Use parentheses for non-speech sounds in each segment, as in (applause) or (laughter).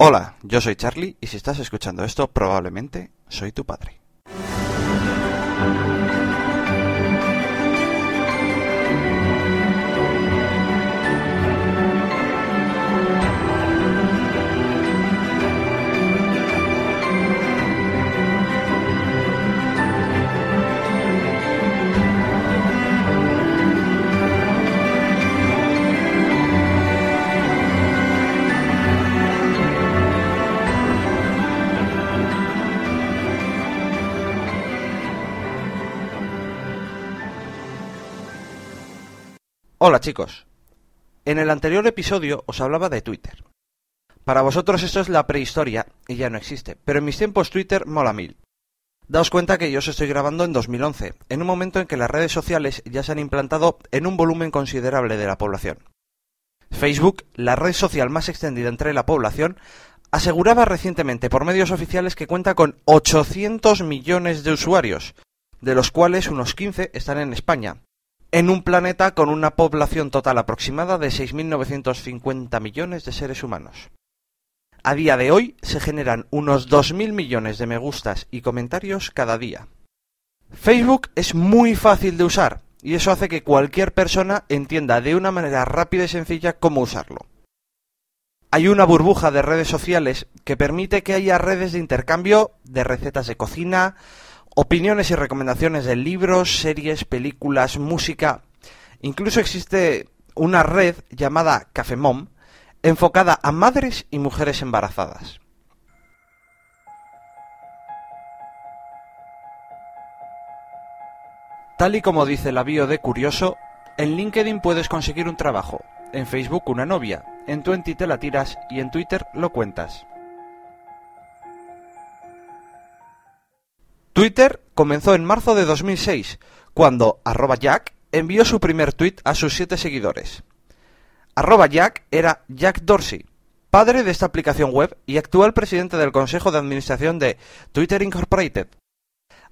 Hola, yo soy Charlie y si estás escuchando esto probablemente soy tu padre. Hola chicos. En el anterior episodio os hablaba de Twitter. Para vosotros esto es la prehistoria y ya no existe, pero en mis tiempos Twitter mola mil. Daos cuenta que yo os estoy grabando en 2011, en un momento en que las redes sociales ya se han implantado en un volumen considerable de la población. Facebook, la red social más extendida entre la población, aseguraba recientemente por medios oficiales que cuenta con 800 millones de usuarios, de los cuales unos 15 están en España, en un planeta con una población total aproximada de 6.950 millones de seres humanos. A día de hoy se generan unos 2.000 millones de me gustas y comentarios cada día. Facebook es muy fácil de usar y eso hace que cualquier persona entienda de una manera rápida y sencilla cómo usarlo. Hay una burbuja de redes sociales que permite que haya redes de intercambio de recetas de cocina, opiniones y recomendaciones de libros, series, películas, música. Incluso existe una red llamada Cafemom, enfocada a madres y mujeres embarazadas. Tal y como dice la bio de Curioso, en LinkedIn puedes conseguir un trabajo, en Facebook una novia, en Twenty te la tiras y en Twitter lo cuentas. Twitter comenzó en marzo de 2006, cuando arroba Jack envió su primer tweet a sus siete seguidores. Arroba Jack era Jack Dorsey, padre de esta aplicación web y actual presidente del Consejo de Administración de Twitter Incorporated.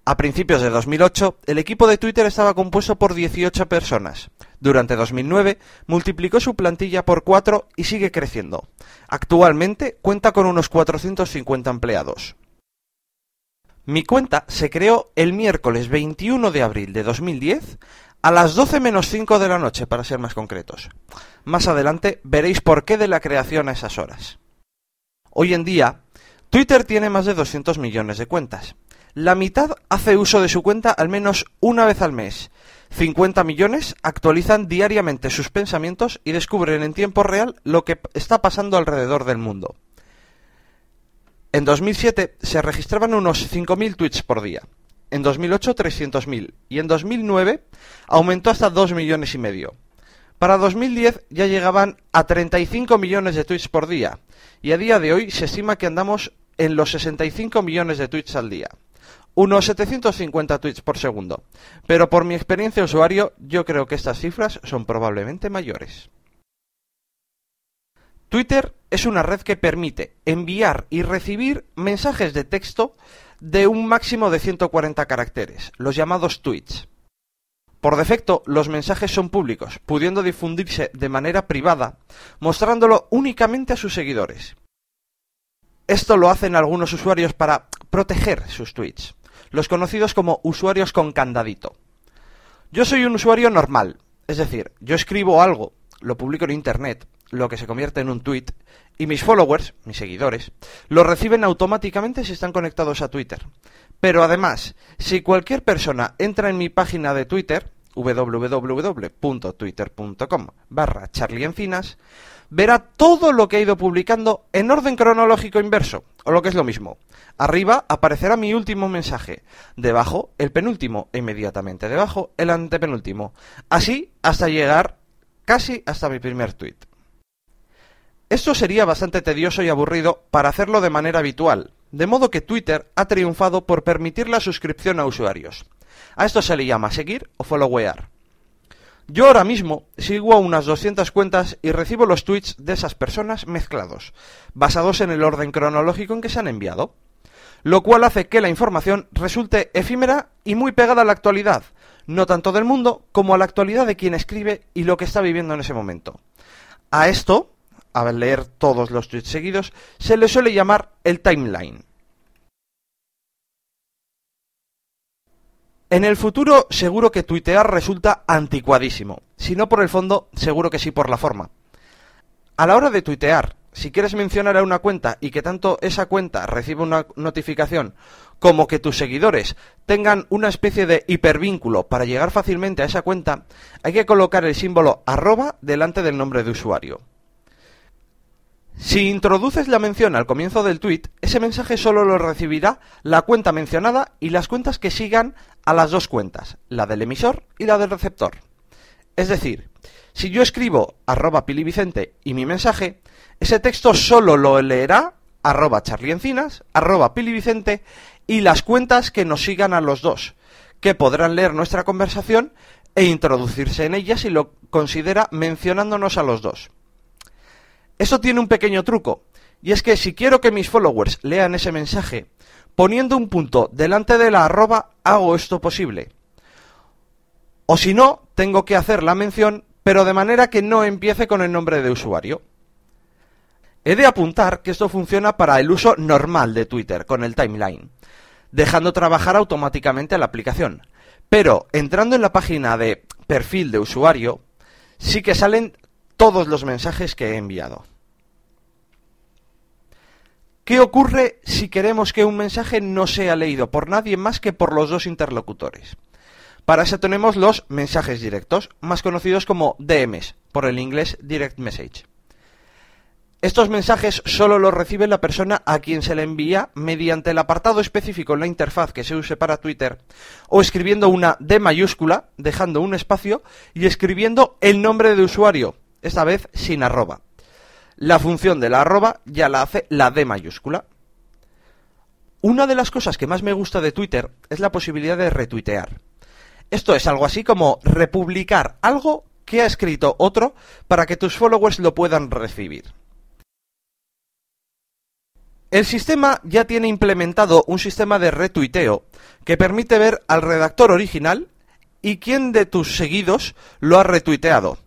A principios de 2008, el equipo de Twitter estaba compuesto por 18 personas. Durante 2009 multiplicó su plantilla por 4 y sigue creciendo. Actualmente cuenta con unos 450 empleados. Mi cuenta se creó el miércoles 21 de abril de 2010 a las 12 menos 5 de la noche, para ser más concretos. Más adelante veréis por qué de la creación a esas horas. Hoy en día, Twitter tiene más de 200 millones de cuentas. La mitad hace uso de su cuenta al menos una vez al mes. 50 millones actualizan diariamente sus pensamientos y descubren en tiempo real lo que está pasando alrededor del mundo. En 2007 se registraban unos 5.000 tweets por día. En 2008 300.000 y en 2009 aumentó hasta 2 millones y medio. Para 2010 ya llegaban a 35 millones de tweets por día y a día de hoy se estima que andamos en los 65 millones de tweets al día. Unos 750 tweets por segundo. Pero por mi experiencia de usuario yo creo que estas cifras son probablemente mayores. Twitter es una red que permite enviar y recibir mensajes de texto de un máximo de 140 caracteres, los llamados tweets. Por defecto, los mensajes son públicos, pudiendo difundirse de manera privada, mostrándolo únicamente a sus seguidores. Esto lo hacen algunos usuarios para proteger sus tweets, los conocidos como usuarios con candadito. Yo soy un usuario normal, es decir, yo escribo algo, lo publico en Internet, lo que se convierte en un tweet, y mis followers, mis seguidores, lo reciben automáticamente si están conectados a Twitter. Pero además, si cualquier persona entra en mi página de Twitter, www.twitter.com barra charliencinas, verá todo lo que he ido publicando en orden cronológico inverso, o lo que es lo mismo. Arriba aparecerá mi último mensaje, debajo el penúltimo e inmediatamente debajo el antepenúltimo. Así hasta llegar casi hasta mi primer tweet. Esto sería bastante tedioso y aburrido para hacerlo de manera habitual, de modo que Twitter ha triunfado por permitir la suscripción a usuarios. A esto se le llama seguir o followear. Yo ahora mismo sigo a unas 200 cuentas y recibo los tweets de esas personas mezclados, basados en el orden cronológico en que se han enviado, lo cual hace que la información resulte efímera y muy pegada a la actualidad, no tanto del mundo como a la actualidad de quien escribe y lo que está viviendo en ese momento. A esto a leer todos los tweets seguidos, se le suele llamar el timeline. En el futuro seguro que tuitear resulta anticuadísimo. Si no por el fondo, seguro que sí por la forma. A la hora de tuitear, si quieres mencionar a una cuenta y que tanto esa cuenta reciba una notificación como que tus seguidores tengan una especie de hipervínculo para llegar fácilmente a esa cuenta, hay que colocar el símbolo arroba delante del nombre de usuario. Si introduces la mención al comienzo del tweet, ese mensaje solo lo recibirá la cuenta mencionada y las cuentas que sigan a las dos cuentas, la del emisor y la del receptor. Es decir, si yo escribo arroba pilivicente y mi mensaje, ese texto solo lo leerá arroba charliencinas, arroba pilivicente y las cuentas que nos sigan a los dos, que podrán leer nuestra conversación e introducirse en ella si lo considera mencionándonos a los dos. Eso tiene un pequeño truco, y es que si quiero que mis followers lean ese mensaje, poniendo un punto delante de la arroba hago esto posible. O si no, tengo que hacer la mención, pero de manera que no empiece con el nombre de usuario. He de apuntar que esto funciona para el uso normal de Twitter, con el timeline, dejando trabajar automáticamente la aplicación. Pero entrando en la página de perfil de usuario, sí que salen todos los mensajes que he enviado. ¿Qué ocurre si queremos que un mensaje no sea leído por nadie más que por los dos interlocutores? Para eso tenemos los mensajes directos, más conocidos como DMs, por el inglés Direct Message. Estos mensajes solo los recibe la persona a quien se le envía mediante el apartado específico en la interfaz que se use para Twitter o escribiendo una D mayúscula, dejando un espacio y escribiendo el nombre de usuario, esta vez sin arroba. La función de la arroba ya la hace la D mayúscula. Una de las cosas que más me gusta de Twitter es la posibilidad de retuitear. Esto es algo así como republicar algo que ha escrito otro para que tus followers lo puedan recibir. El sistema ya tiene implementado un sistema de retuiteo que permite ver al redactor original y quién de tus seguidos lo ha retuiteado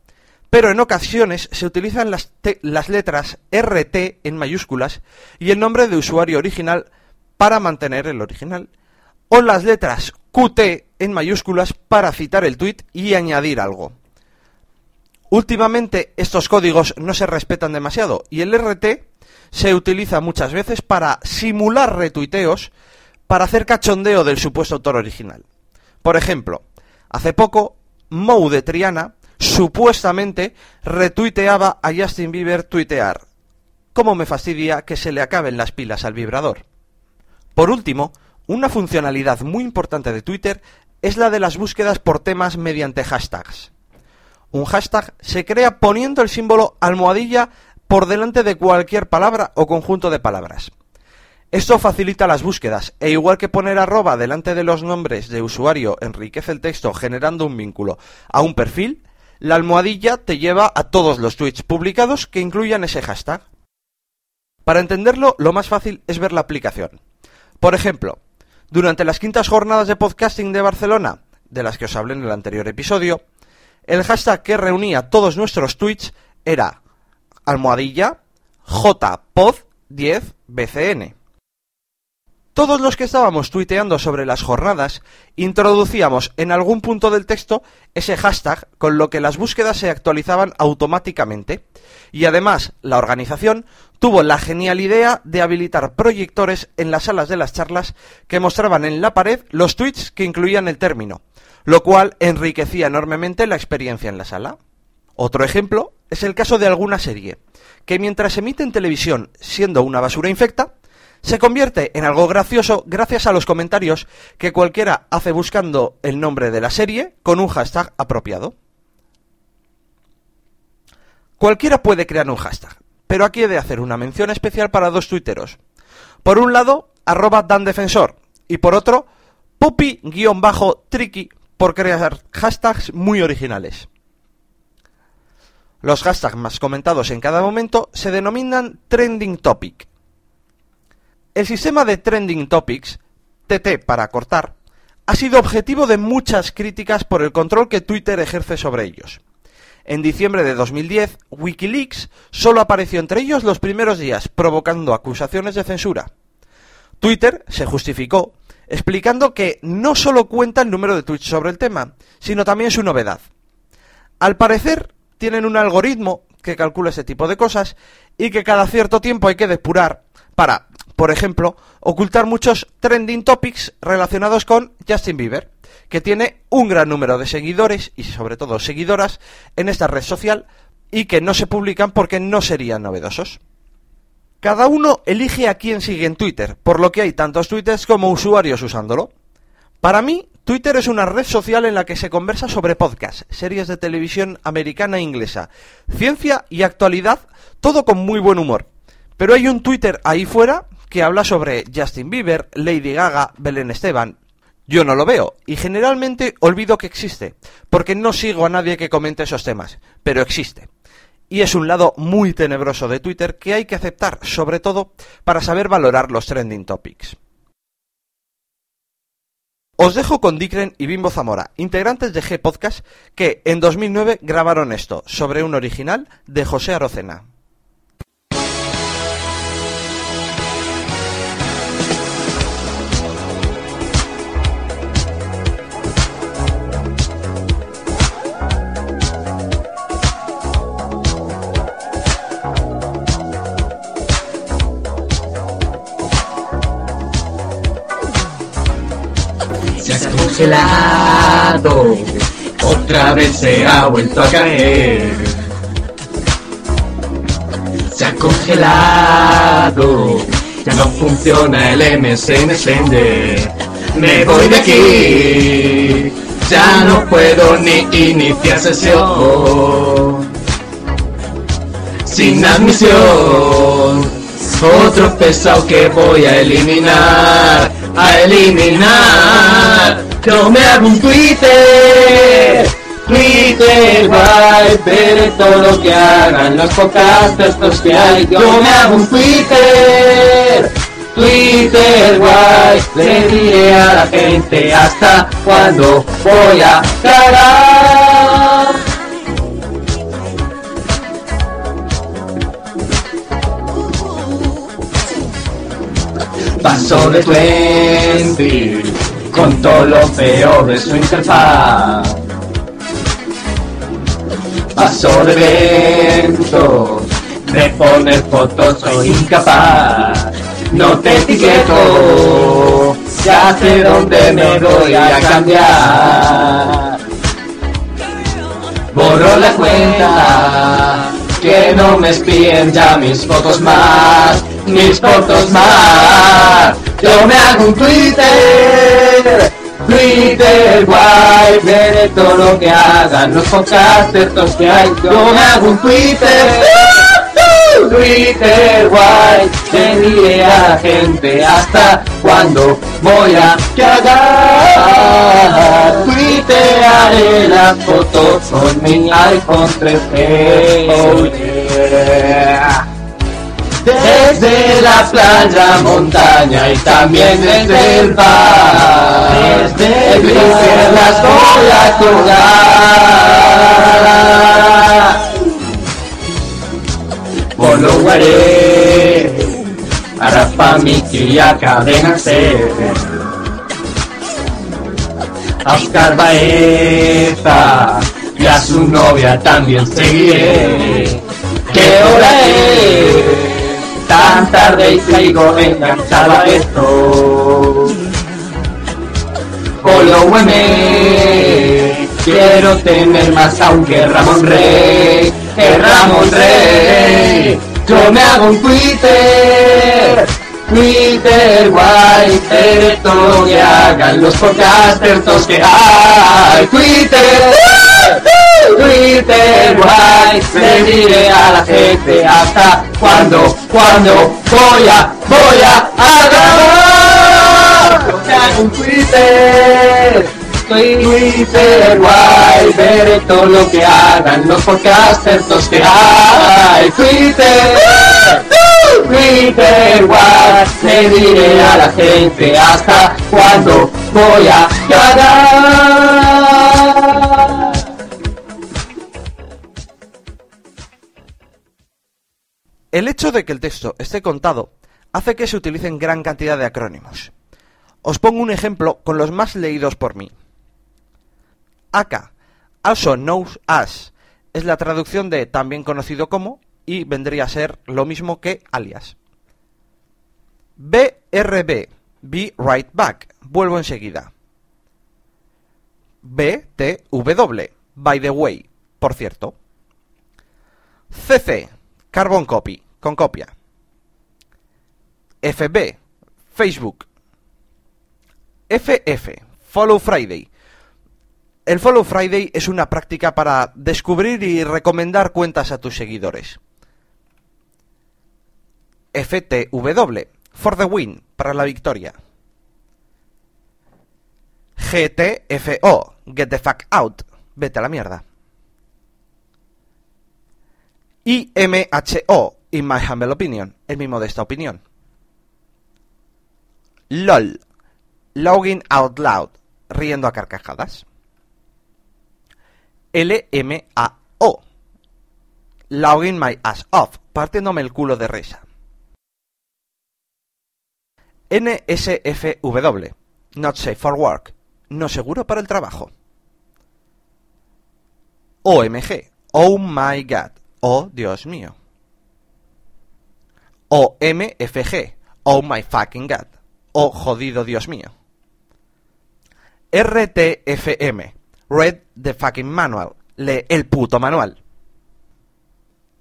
pero en ocasiones se utilizan las, letras RT en mayúsculas y el nombre de usuario original para mantener el original, o las letras QT en mayúsculas para citar el tweet y añadir algo. Últimamente estos códigos no se respetan demasiado y el RT se utiliza muchas veces para simular retuiteos para hacer cachondeo del supuesto autor original. Por ejemplo, hace poco Mou de Triana supuestamente retuiteaba a Justin Bieber tuitear. ¿Cómo me fastidia que se le acaben las pilas al vibrador? Por último, una funcionalidad muy importante de Twitter es la de las búsquedas por temas mediante hashtags. Un hashtag se crea poniendo el símbolo almohadilla por delante de cualquier palabra o conjunto de palabras. Esto facilita las búsquedas, e igual que poner arroba delante de los nombres de usuario enriquece el texto generando un vínculo a un perfil, la almohadilla te lleva a todos los tweets publicados que incluyan ese hashtag. Para entenderlo, lo más fácil es ver la aplicación. Por ejemplo, durante las quintas jornadas de podcasting de Barcelona, de las que os hablé en el anterior episodio, el hashtag que reunía todos nuestros tweets era almohadilla jpod10bcn. Todos los que estábamos tuiteando sobre las jornadas introducíamos en algún punto del texto ese hashtag con lo que las búsquedas se actualizaban automáticamente. Y además, la organización tuvo la genial idea de habilitar proyectores en las salas de las charlas que mostraban en la pared los tweets que incluían el término, lo cual enriquecía enormemente la experiencia en la sala. Otro ejemplo es el caso de alguna serie, que mientras emite en televisión siendo una basura infecta, se convierte en algo gracioso gracias a los comentarios que cualquiera hace buscando el nombre de la serie con un hashtag apropiado. Cualquiera puede crear un hashtag, pero aquí he de hacer una mención especial para dos tuiteros. Por un lado, arroba dandefensor, y por otro, puppy-tricky por crear hashtags muy originales. Los hashtags más comentados en cada momento se denominan trending topic el sistema de Trending Topics, TT para cortar, ha sido objetivo de muchas críticas por el control que Twitter ejerce sobre ellos. En diciembre de 2010, Wikileaks solo apareció entre ellos los primeros días, provocando acusaciones de censura. Twitter se justificó explicando que no solo cuenta el número de tweets sobre el tema, sino también su novedad. Al parecer, tienen un algoritmo que calcula ese tipo de cosas y que cada cierto tiempo hay que depurar para, por ejemplo, ocultar muchos trending topics relacionados con Justin Bieber, que tiene un gran número de seguidores y sobre todo seguidoras en esta red social y que no se publican porque no serían novedosos. Cada uno elige a quién sigue en Twitter, por lo que hay tantos twitters como usuarios usándolo. Para mí, Twitter es una red social en la que se conversa sobre podcasts, series de televisión americana e inglesa, ciencia y actualidad, todo con muy buen humor. Pero hay un Twitter ahí fuera que habla sobre Justin Bieber, Lady Gaga, Belén Esteban. Yo no lo veo y generalmente olvido que existe, porque no sigo a nadie que comente esos temas, pero existe. Y es un lado muy tenebroso de Twitter que hay que aceptar, sobre todo para saber valorar los trending topics. Os dejo con Dicren y Bimbo Zamora, integrantes de G Podcast, que en 2009 grabaron esto, sobre un original de José Arocena. Congelado, otra vez se ha vuelto a caer. Se ha congelado, ya no funciona el MSN Sender. Me voy de aquí, ya no puedo ni iniciar sesión. Sin admisión, otro pesado que voy a eliminar, a eliminar. Yo me hago un Twitter, Twitter, bye, veré todo lo que hagan los podcasts estos que hay. Yo me hago un Twitter, Twitter, guay, le diré a la gente hasta cuando voy a cagar. Paso de 20 con todo lo peor de su interfaz. Paso de eventos, de poner fotos soy incapaz. No te etiqueto, ya sé dónde me voy a cambiar. Borro la cuenta, que no me espíen ya mis fotos más, mis fotos más. Yo me hago un Twitter, Twitter guay, veré todo lo que hagan los podcasters que hay. Yo me hago un Twitter, Twitter guay, le diré a la gente hasta cuando voy a cagar. Twitteraré las fotos con mi iPhone 3G. Oh yeah. Desde la playa, montaña y también desde el bar. Desde el las voy a colgar. Volveré para familia cadena ser. A Oscar Baeza y a su novia también seguiré. ¿Qué hora es? Tan tarde y sigo enganchado a esto. Follow-me, quiero tener más aunque Ramón Rey, que Ramón Rey. Yo me hago un Twitter, Twitter guay, veré todo que hagan los podcasters que hay. Twitter, Twitter guay, le diré a la gente hasta cuando, cuando voy a, voy a. Yo me hago un Twitter. Twitter guay, veré todo lo que hagan los podcasters todos que hay. Twitter, Twitter guay, le diré a la gente hasta cuando voy a cagar. El hecho de que el texto esté contado hace que se utilicen gran cantidad de acrónimos. Os pongo un ejemplo con los más leídos por mí. AK, also knows as, es la traducción de también conocido como y vendría a ser lo mismo que alias. BRB, be right back, vuelvo enseguida. BTW, by the way, por cierto. CC, carbon copy, con copia. FB, Facebook. FF, Follow Friday. El Follow Friday es una práctica para descubrir y recomendar cuentas a tus seguidores. FTW, For the Win, para la victoria. GTFO, Get the Fuck Out, vete a la mierda. IMHO, In My Humble Opinion, el mismo de esta opinión. LOL, Login Out Loud, riendo a carcajadas. LMAO, Login My Ass Off, partiéndome el culo de risa. NSFW, Not Safe for Work, no seguro para el trabajo. OMG, Oh My God, Oh Dios mío. OMFG, Oh My Fucking God, Oh jodido Dios mío. RTFM, Read the Fucking Manual, lee el puto manual.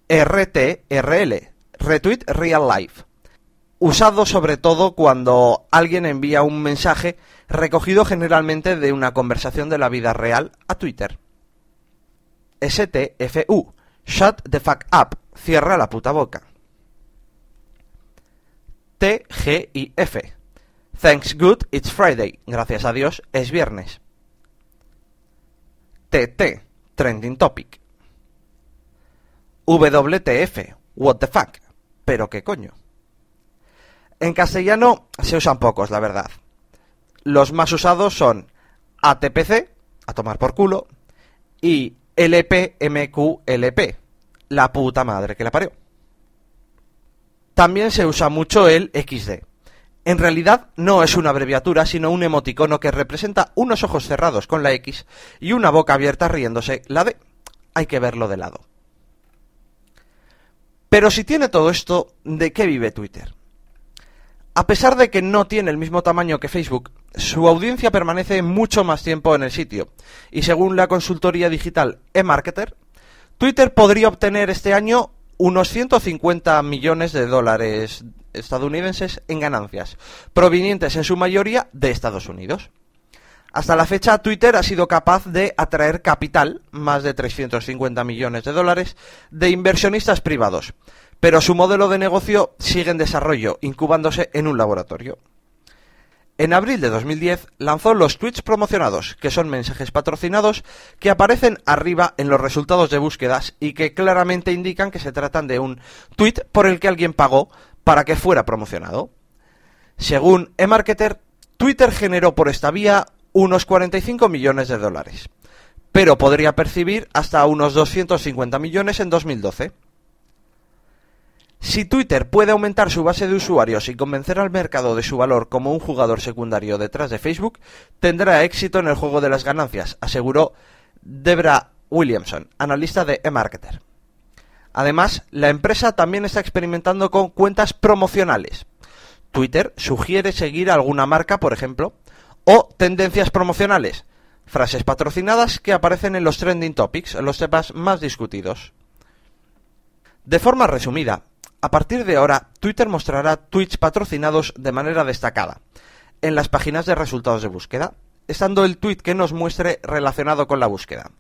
RTRL, Retweet Real Life, usado sobre todo cuando alguien envía un mensaje recogido generalmente de una conversación de la vida real a Twitter. STFU, Shut the fuck up, cierra la puta boca. TGIF, Thanks good, it's Friday, gracias a Dios, es viernes. TT, Trending Topic. WTF, What the fuck, pero qué coño. En castellano se usan pocos, la verdad. Los más usados son ATPC, a tomar por culo, y LPMQLP, la puta madre que la parió. También se usa mucho el XD. En realidad no es una abreviatura, sino un emoticono que representa unos ojos cerrados con la X y una boca abierta riéndose la D. Hay que verlo de lado. Pero si tiene todo esto, ¿de qué vive Twitter? A pesar de que no tiene el mismo tamaño que Facebook, su audiencia permanece mucho más tiempo en el sitio. Y según la consultoría digital eMarketer, Twitter podría obtener este año unos 150 millones de dólares estadounidenses en ganancias, provenientes en su mayoría de Estados Unidos. Hasta la fecha, Twitter ha sido capaz de atraer capital, más de 350 millones de dólares, de inversionistas privados, pero su modelo de negocio sigue en desarrollo, incubándose en un laboratorio. En abril de 2010 lanzó los tweets promocionados, que son mensajes patrocinados que aparecen arriba en los resultados de búsquedas y que claramente indican que se tratan de un tweet por el que alguien pagó para que fuera promocionado. Según eMarketer, Twitter generó por esta vía unos 45 millones de dólares, pero podría percibir hasta unos 250 millones en 2012. Si Twitter puede aumentar su base de usuarios y convencer al mercado de su valor como un jugador secundario detrás de Facebook, tendrá éxito en el juego de las ganancias, aseguró Debra Williamson, analista de eMarketer. Además, la empresa también está experimentando con cuentas promocionales. Twitter sugiere seguir alguna marca, por ejemplo, o tendencias promocionales, frases patrocinadas que aparecen en los trending topics, los temas más discutidos. De forma resumida, a partir de ahora, Twitter mostrará tweets patrocinados de manera destacada en las páginas de resultados de búsqueda, estando el tweet que nos muestre relacionado con la búsqueda.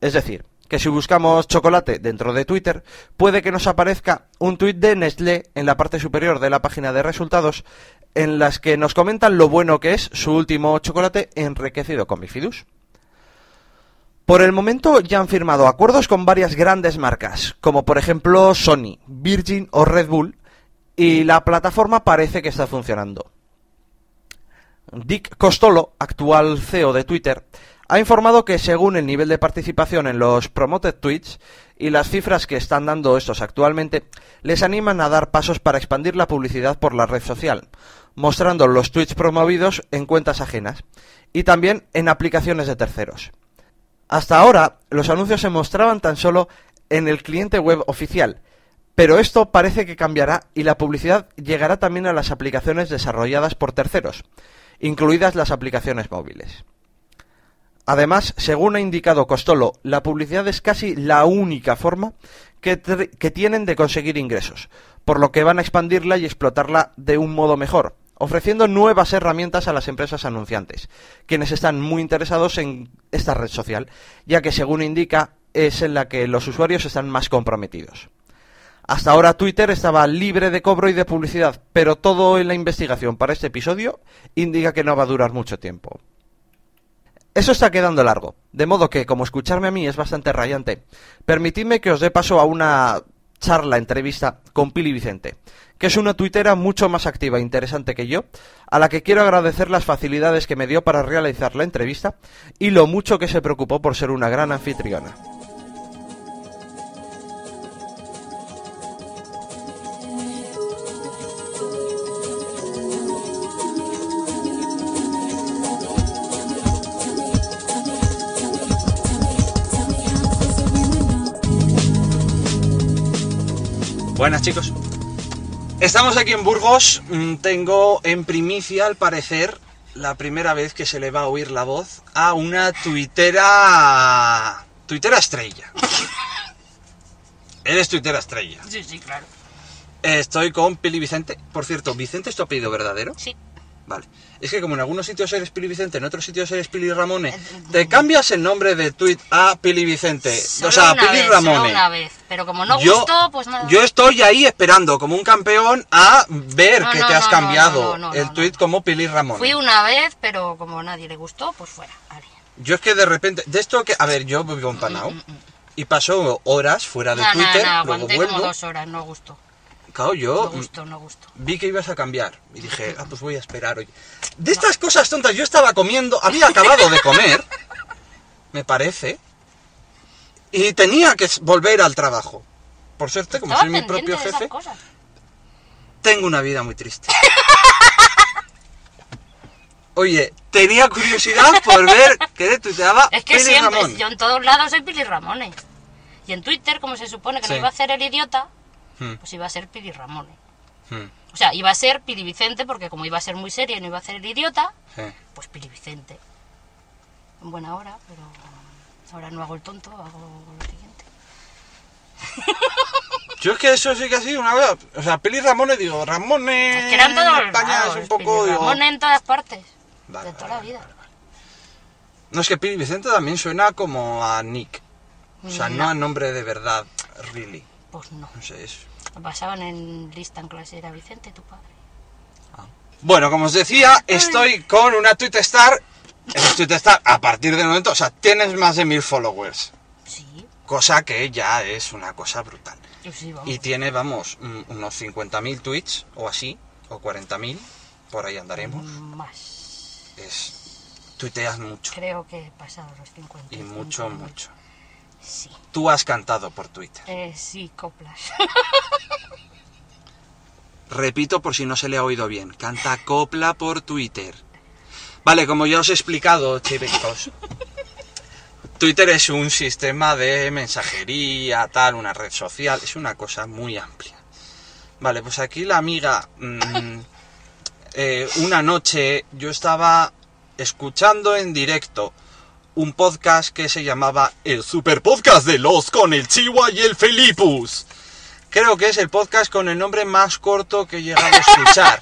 Es decir, que si buscamos chocolate dentro de Twitter, puede que nos aparezca un tweet de Nestlé en la parte superior de la página de resultados, en las que nos comentan lo bueno que es su último chocolate enriquecido con bifidus. Por el momento ya han firmado acuerdos con varias grandes marcas, como por ejemplo Sony, Virgin o Red Bull, y la plataforma parece que está funcionando. Dick Costolo, actual CEO de Twitter, ha informado que según el nivel de participación en los promoted tweets y las cifras que están dando estos actualmente, les animan a dar pasos para expandir la publicidad por la red social, mostrando los tweets promovidos en cuentas ajenas y también en aplicaciones de terceros. Hasta ahora, los anuncios se mostraban tan solo en el cliente web oficial, pero esto parece que cambiará y la publicidad llegará también a las aplicaciones desarrolladas por terceros, incluidas las aplicaciones móviles. Además, según ha indicado Costolo, la publicidad es casi la única forma que, tienen de conseguir ingresos, por lo que van a expandirla y explotarla de un modo mejor, ofreciendo nuevas herramientas a las empresas anunciantes, quienes están muy interesados en esta red social, ya que según indica es en la que los usuarios están más comprometidos. Hasta ahora Twitter estaba libre de cobro y de publicidad, pero todo en la investigación para este episodio indica que no va a durar mucho tiempo. Eso está quedando largo, de modo que, como escucharme a mí es bastante rayante, permitidme que os dé paso a una charla, entrevista con Pili Vicente, que es una tuitera mucho más activa e interesante que yo, a la que quiero agradecer las facilidades que me dio para realizar la entrevista y lo mucho que se preocupó por ser una gran anfitriona. Buenas chicos. Estamos aquí en Burgos. Mm, Tengo en primicia, al parecer, la primera vez que se le va a oír la voz a una tuitera. tuitera estrella. Eres tuitera estrella. Sí, sí, claro. Estoy con Pili Vicente. Por cierto, ¿Vicente es tu apellido verdadero? Sí. Vale. Es que como en algunos sitios eres Pili Vicente, en otros sitios eres Pili Ramone, te cambias el nombre de tweet a Pili Vicente. Solo o sea, Pili vez, Ramone. solo una vez. Pero como no yo, gustó, pues nada. yo estoy ahí esperando como un campeón a ver No, que no, te has no, cambiado el tweet como Pili Ramone. Fui una vez, pero como nadie le gustó, pues fuera. Vale. Yo es que de repente, de esto que, a ver, yo vivo en Panau y paso horas fuera de Twitter, no, luego vuelvo. como dos horas, no gustó. Claro, yo No gustó, no gustó. vi que ibas a cambiar y dije, (laughs) ah, pues voy a esperar hoy. De estas cosas tontas, yo estaba comiendo, había acabado de comer, (laughs) me parece, y tenía que volver al trabajo. Por suerte, como soy mi propio jefe, tengo una vida muy triste. (laughs) Oye, tenía curiosidad por ver qué tuiteaba Es que Pili siempre, Ramón. yo en todos lados soy Pili Ramones. Y en Twitter, como se supone que Sí. no iba a hacer el idiota, Hmm, pues iba a ser Pili Ramones. hmm, O sea, iba a ser Pili Vicente, porque como iba a ser muy seria y no iba a el idiota, sí. pues Pili Vicente. En buena hora, pero ahora no hago el tonto, hago lo siguiente. (laughs) Yo es que eso sí que ha sido una vez. O sea, Pili Ramón, digo, Ramón Es que eran todos en España lados, es un poco. Digo, Ramones en todas partes, Vale, de toda vale, la vida. No, es que Pili Vicente también suena como a Nick. O sea, no, No. a nombre de verdad, really. Pues no. No sé, es. Pasaban en lista en clase, era Vicente, tu padre. Bueno, como os decía, estoy con una Twitter Star. Eres Twitter Star a partir del momento. O sea, tienes más de mil followers. Sí, Cosa que ya es una cosa brutal. sí. Y tiene, vamos, unos 50.000 tweets o así, o 40.000, por ahí andaremos. Más. Es. Tuiteas mucho. Creo que he pasado los 50. Y mucho, mucho. Sí. Tú has cantado por Twitter. Eh, sí, coplas. (laughs) Repito por si no se le ha oído bien. Canta copla por Twitter. Vale, como ya os he explicado, chicos, (laughs) Twitter es un sistema de mensajería, tal, una red social, es una cosa muy amplia. Vale, pues aquí la amiga, mm, (laughs) eh, una noche yo estaba escuchando en directo un podcast que se llamaba El Super Podcast de los con el Chihuahua y el Felipus. Creo que es el podcast con el nombre más corto que he llegado a escuchar.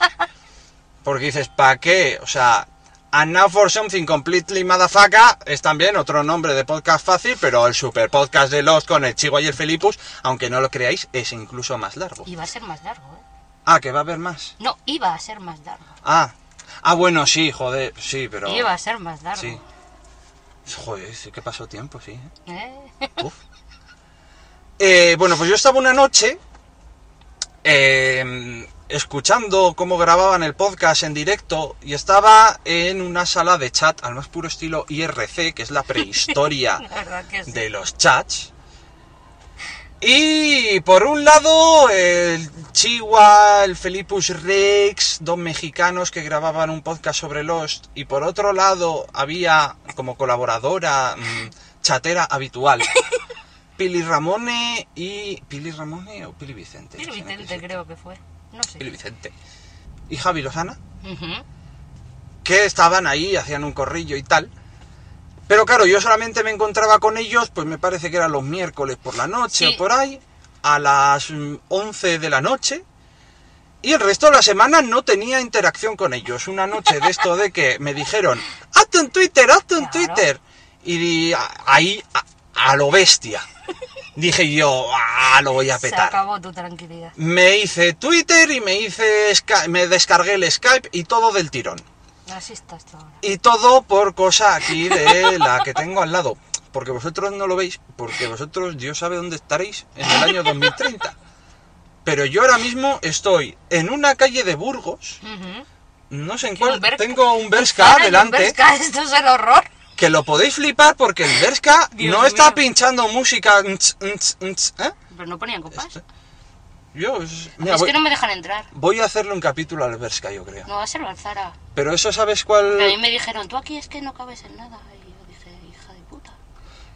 (laughs) Porque dices, ¿para qué? O sea, And Now for Something Completely Motherfucker es también otro nombre de podcast fácil, pero el super podcast de los con el Chihuahua y el Felipus, aunque no lo creáis, es incluso más largo. Iba a ser más largo, ¿eh? Ah, que va a haber más. No, iba a ser más largo. Ah, ah bueno, sí, joder, sí, pero... Iba a ser más largo. Sí. Joder, sí que pasó tiempo, sí. ¿eh? ¿Eh? Uf. Eh, bueno, pues yo estaba una noche eh, escuchando cómo grababan el podcast en directo y estaba en una sala de chat al más puro estilo IRC, que es la prehistoria (laughs) La sí. de los chats. Y por un lado, el Chihuahua, el Felipus Rex, dos mexicanos que grababan un podcast sobre Lost. Y por otro lado, había como colaboradora mm, chatera habitual. (laughs) Pili Ramone y. ¿Pili Ramone o Pili Vicente? Pili Vicente creo que fue. No sé. Pili Vicente. Y Javi Lozana, que estaban ahí, hacían un corrillo y tal. Pero claro, yo solamente me encontraba con ellos, pues me parece que eran los miércoles por la noche Sí. o por ahí, a las mm, 11 de la noche. Y el resto de la semana no tenía interacción con ellos. Una noche de esto de que me dijeron, hazte un Twitter, hazte un Claro. Twitter. Y ahí, a, a lo bestia. Dije yo, ah, lo voy a Se petar. acabó tu tranquilidad. Me hice Twitter y me hice me descargué el Skype y todo del tirón. Así ahora. Y todo por cosa aquí de la que tengo al lado. Porque vosotros no lo veis, porque vosotros Dios sabe dónde estaréis en el año 2030. Pero yo ahora mismo estoy en una calle de Burgos, Ujú. no sé en cuál, tengo un Ahora hay un delante, Bershka, (laughs) esto es el horror. que lo podéis flipar porque el Bershka Dios no está mío. pinchando música... ¿eh? Pero no ponían copas. Este. Yo, es- mira, es voy, que no me dejan entrar. voy a hacerle un capítulo al Bershka, yo creo. No va a ser Zara. Pero eso, ¿sabes cuál...? A mí me dijeron, tú aquí es que no cabes en nada. Y yo dije, hija de puta.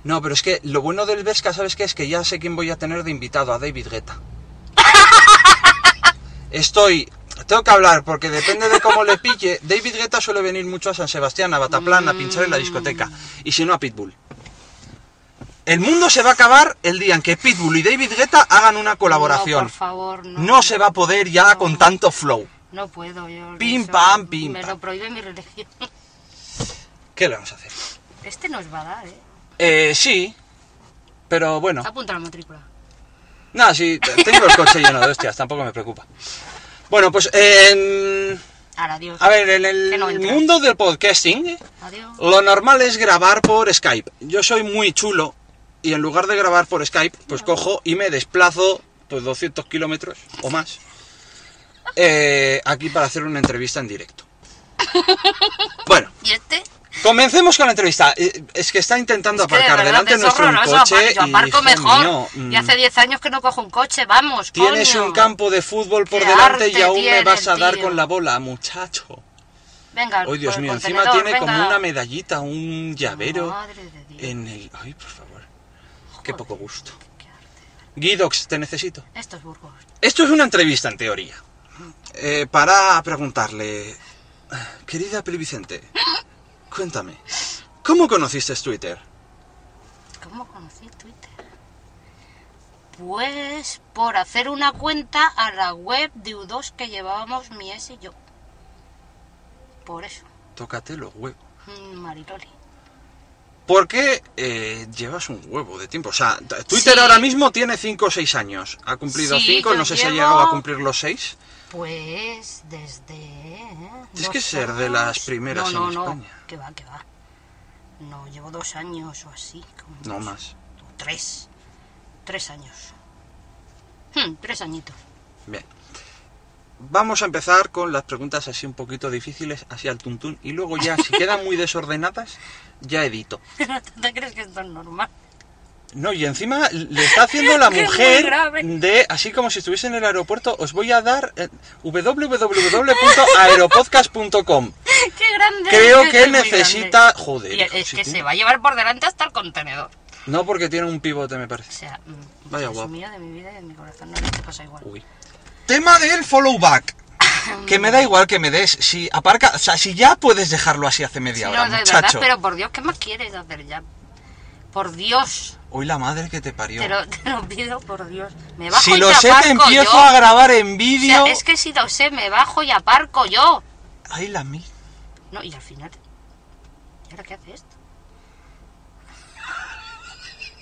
No, pero es que lo bueno del Bershka, ¿sabes qué? Es que ya sé quién voy a tener de invitado, a David Guetta. (laughs) Estoy... Tengo que hablar porque depende de cómo le pille. David Guetta suele venir mucho a San Sebastián, a Bataplan, a pinchar en la discoteca. Y si no, a Pitbull. El mundo se va a acabar el día en que Pitbull y David Guetta hagan una No, colaboración. por favor, no. No se va a poder ya No. con tanto flow. No puedo, yo. Pim, eso pam, pim, Me pam. lo prohíbe mi religión. ¿Qué le vamos a hacer? Este no es badar, ¿eh? Eh, sí. Pero bueno. Apunta la matrícula. Nada, sí, tengo el coche lleno de hostias, tampoco me preocupa. Bueno, pues en... Ahora, adiós. A ver, en el no mundo del podcasting, Adiós. lo normal es grabar por Skype. Yo soy muy chulo y en lugar de grabar por Skype, pues cojo y me desplazo pues 200 kilómetros o más (laughs) eh, aquí para hacer una entrevista en directo. (laughs) Bueno, ¿Y este? comencemos con la entrevista. Eh, Es que está intentando Es que de aparcar delante es nuestro coche Yo y, aparco hijo mejor. mío, mm, Y hace 10 años que no cojo un coche, vamos, Tienes coño. un campo de fútbol por Qué delante y aún me vas a dar tío. con la bola, muchacho. Venga, Ay, Dios mío, encima tiene como una medallita, un llavero Madre de Dios. en el... Ay, por favor. Qué poco gusto. Guidox, te necesito. Esto es Burgos. Esto es una entrevista, en teoría. Eh, para preguntarle... Querida Pili Vicente, cuéntame, ¿cómo conociste Twitter? ¿Cómo conocí Twitter? Pues por hacer una cuenta a la web de U2 que llevábamos mi ex y yo. Por eso. Tócate los huevos. Mm, Mariloli. Porque eh, llevas un huevo de tiempo. O sea, Twitter Sí. ahora mismo tiene 5 o 6 años. Ha cumplido Sí, 5, yo no sé si ha llegado a cumplir los 6. Pues desde... ¿eh? Tienes dos que ser de las primeras no, no, en no, España. que va, que va. No, llevo dos años o así. como No mucho. más. Tres. Tres años. Hmm, tres añitos. Bien. Vamos a empezar con las preguntas así un poquito difíciles, así al tuntún. Y luego ya, si quedan muy (laughs) desordenadas, ya edito. (laughs) ¿No te crees que esto es normal? No, y encima le está haciendo la (laughs) mujer de, así como si estuviese en el aeropuerto, os voy a dar eh, www.aeropodcast.com. (laughs) ¡Qué grande! Creo es que necesita... Joder. Y es si que tiene- se va a llevar por delante hasta el contenedor. No, porque tiene un pivote, me O parece. sea, mm, Vaya guapo. de mi vida y de mi corazón. No te pasa igual. Uy. Tema del follow back. Que me da igual que me des. Si aparca, o sea, si ya puedes dejarlo así hace media Sí, hora, no, de verdad, muchacho. pero por Dios, ¿qué más quieres hacer ya? Por Dios, Hoy la madre que te parió. te lo, te lo pido por Dios. Me bajo si y lo sé, te empiezo yo. a grabar en O vídeo. sea, es que si lo sé, me bajo y aparco yo. Ay, la mi. No, y al final... ¿Y ahora qué hace esto?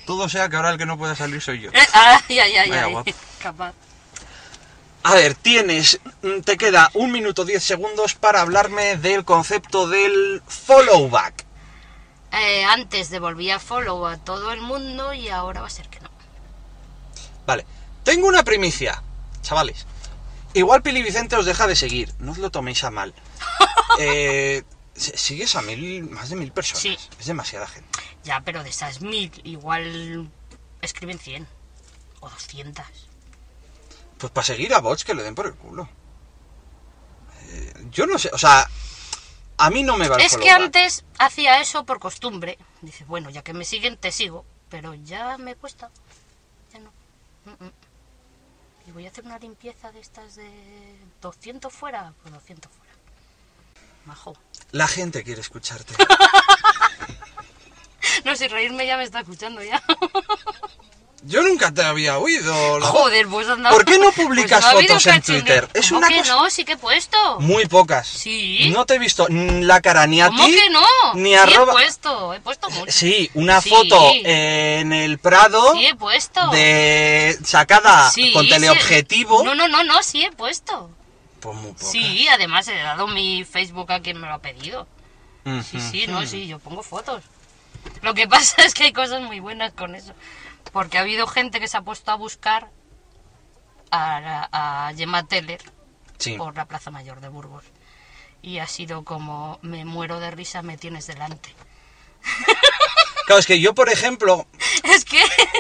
Todo sea que ahora el que no pueda salir soy yo. Ay, ay, ay, Vaya ay. guapo. (laughs) Capaz. A ver, tienes. mm, Te queda un minuto diez segundos para hablarme del concepto del follow back. Eh, antes devolvía follow a todo el mundo y ahora va a ser que no. Vale. Tengo una primicia, chavales. Igual Pili Vicente os deja de seguir, no os lo toméis a mal. (laughs) Eh, sigues a mil, más de mil personas. Sí. Es demasiada gente. Ya, pero de esas mil, igual escriben 100 o 200. Pues para seguir a bots que le den por el culo. Eh, yo no sé, o sea, a mí no me va el Es que antes hacía eso por costumbre. Dice, bueno, ya que me siguen, te sigo. Pero ya me cuesta. Ya no. Mm, mm. Y voy a hacer una limpieza de estas de 200 fuera. Pues 200 fuera. Majo. La gente quiere escucharte. (laughs) No, si reírme ya me está escuchando ya. (laughs) Yo nunca te había oído. la- Joder, pues anda. ¿Por qué no Pues publicas ha fotos en. Twitter? Es ¿Cómo una que cosa- no? Sí que he puesto. Muy pocas. Sí. No te he visto la cara ni a ¿Cómo ti que no? ni sí arroba. he puesto, he puesto mucho. Sí, una Sí. foto en el Prado Sí he puesto. de sacada Sí, con sí. teleobjetivo. No, no, no, no, sí he puesto. Pues muy pocas. Sí, además he dado mi Facebook a quien me lo ha pedido. Sí, sí, no, sí, yo pongo fotos. Lo que (laughs) pasa es que hay cosas muy buenas con eso. Porque ha habido gente que se ha puesto a buscar a, a Gemma Teller Sí. por la Plaza Mayor de Burgos. Y ha sido como, me muero de risa, me tienes delante. (laughs) Claro, es que yo, por ejemplo, Es que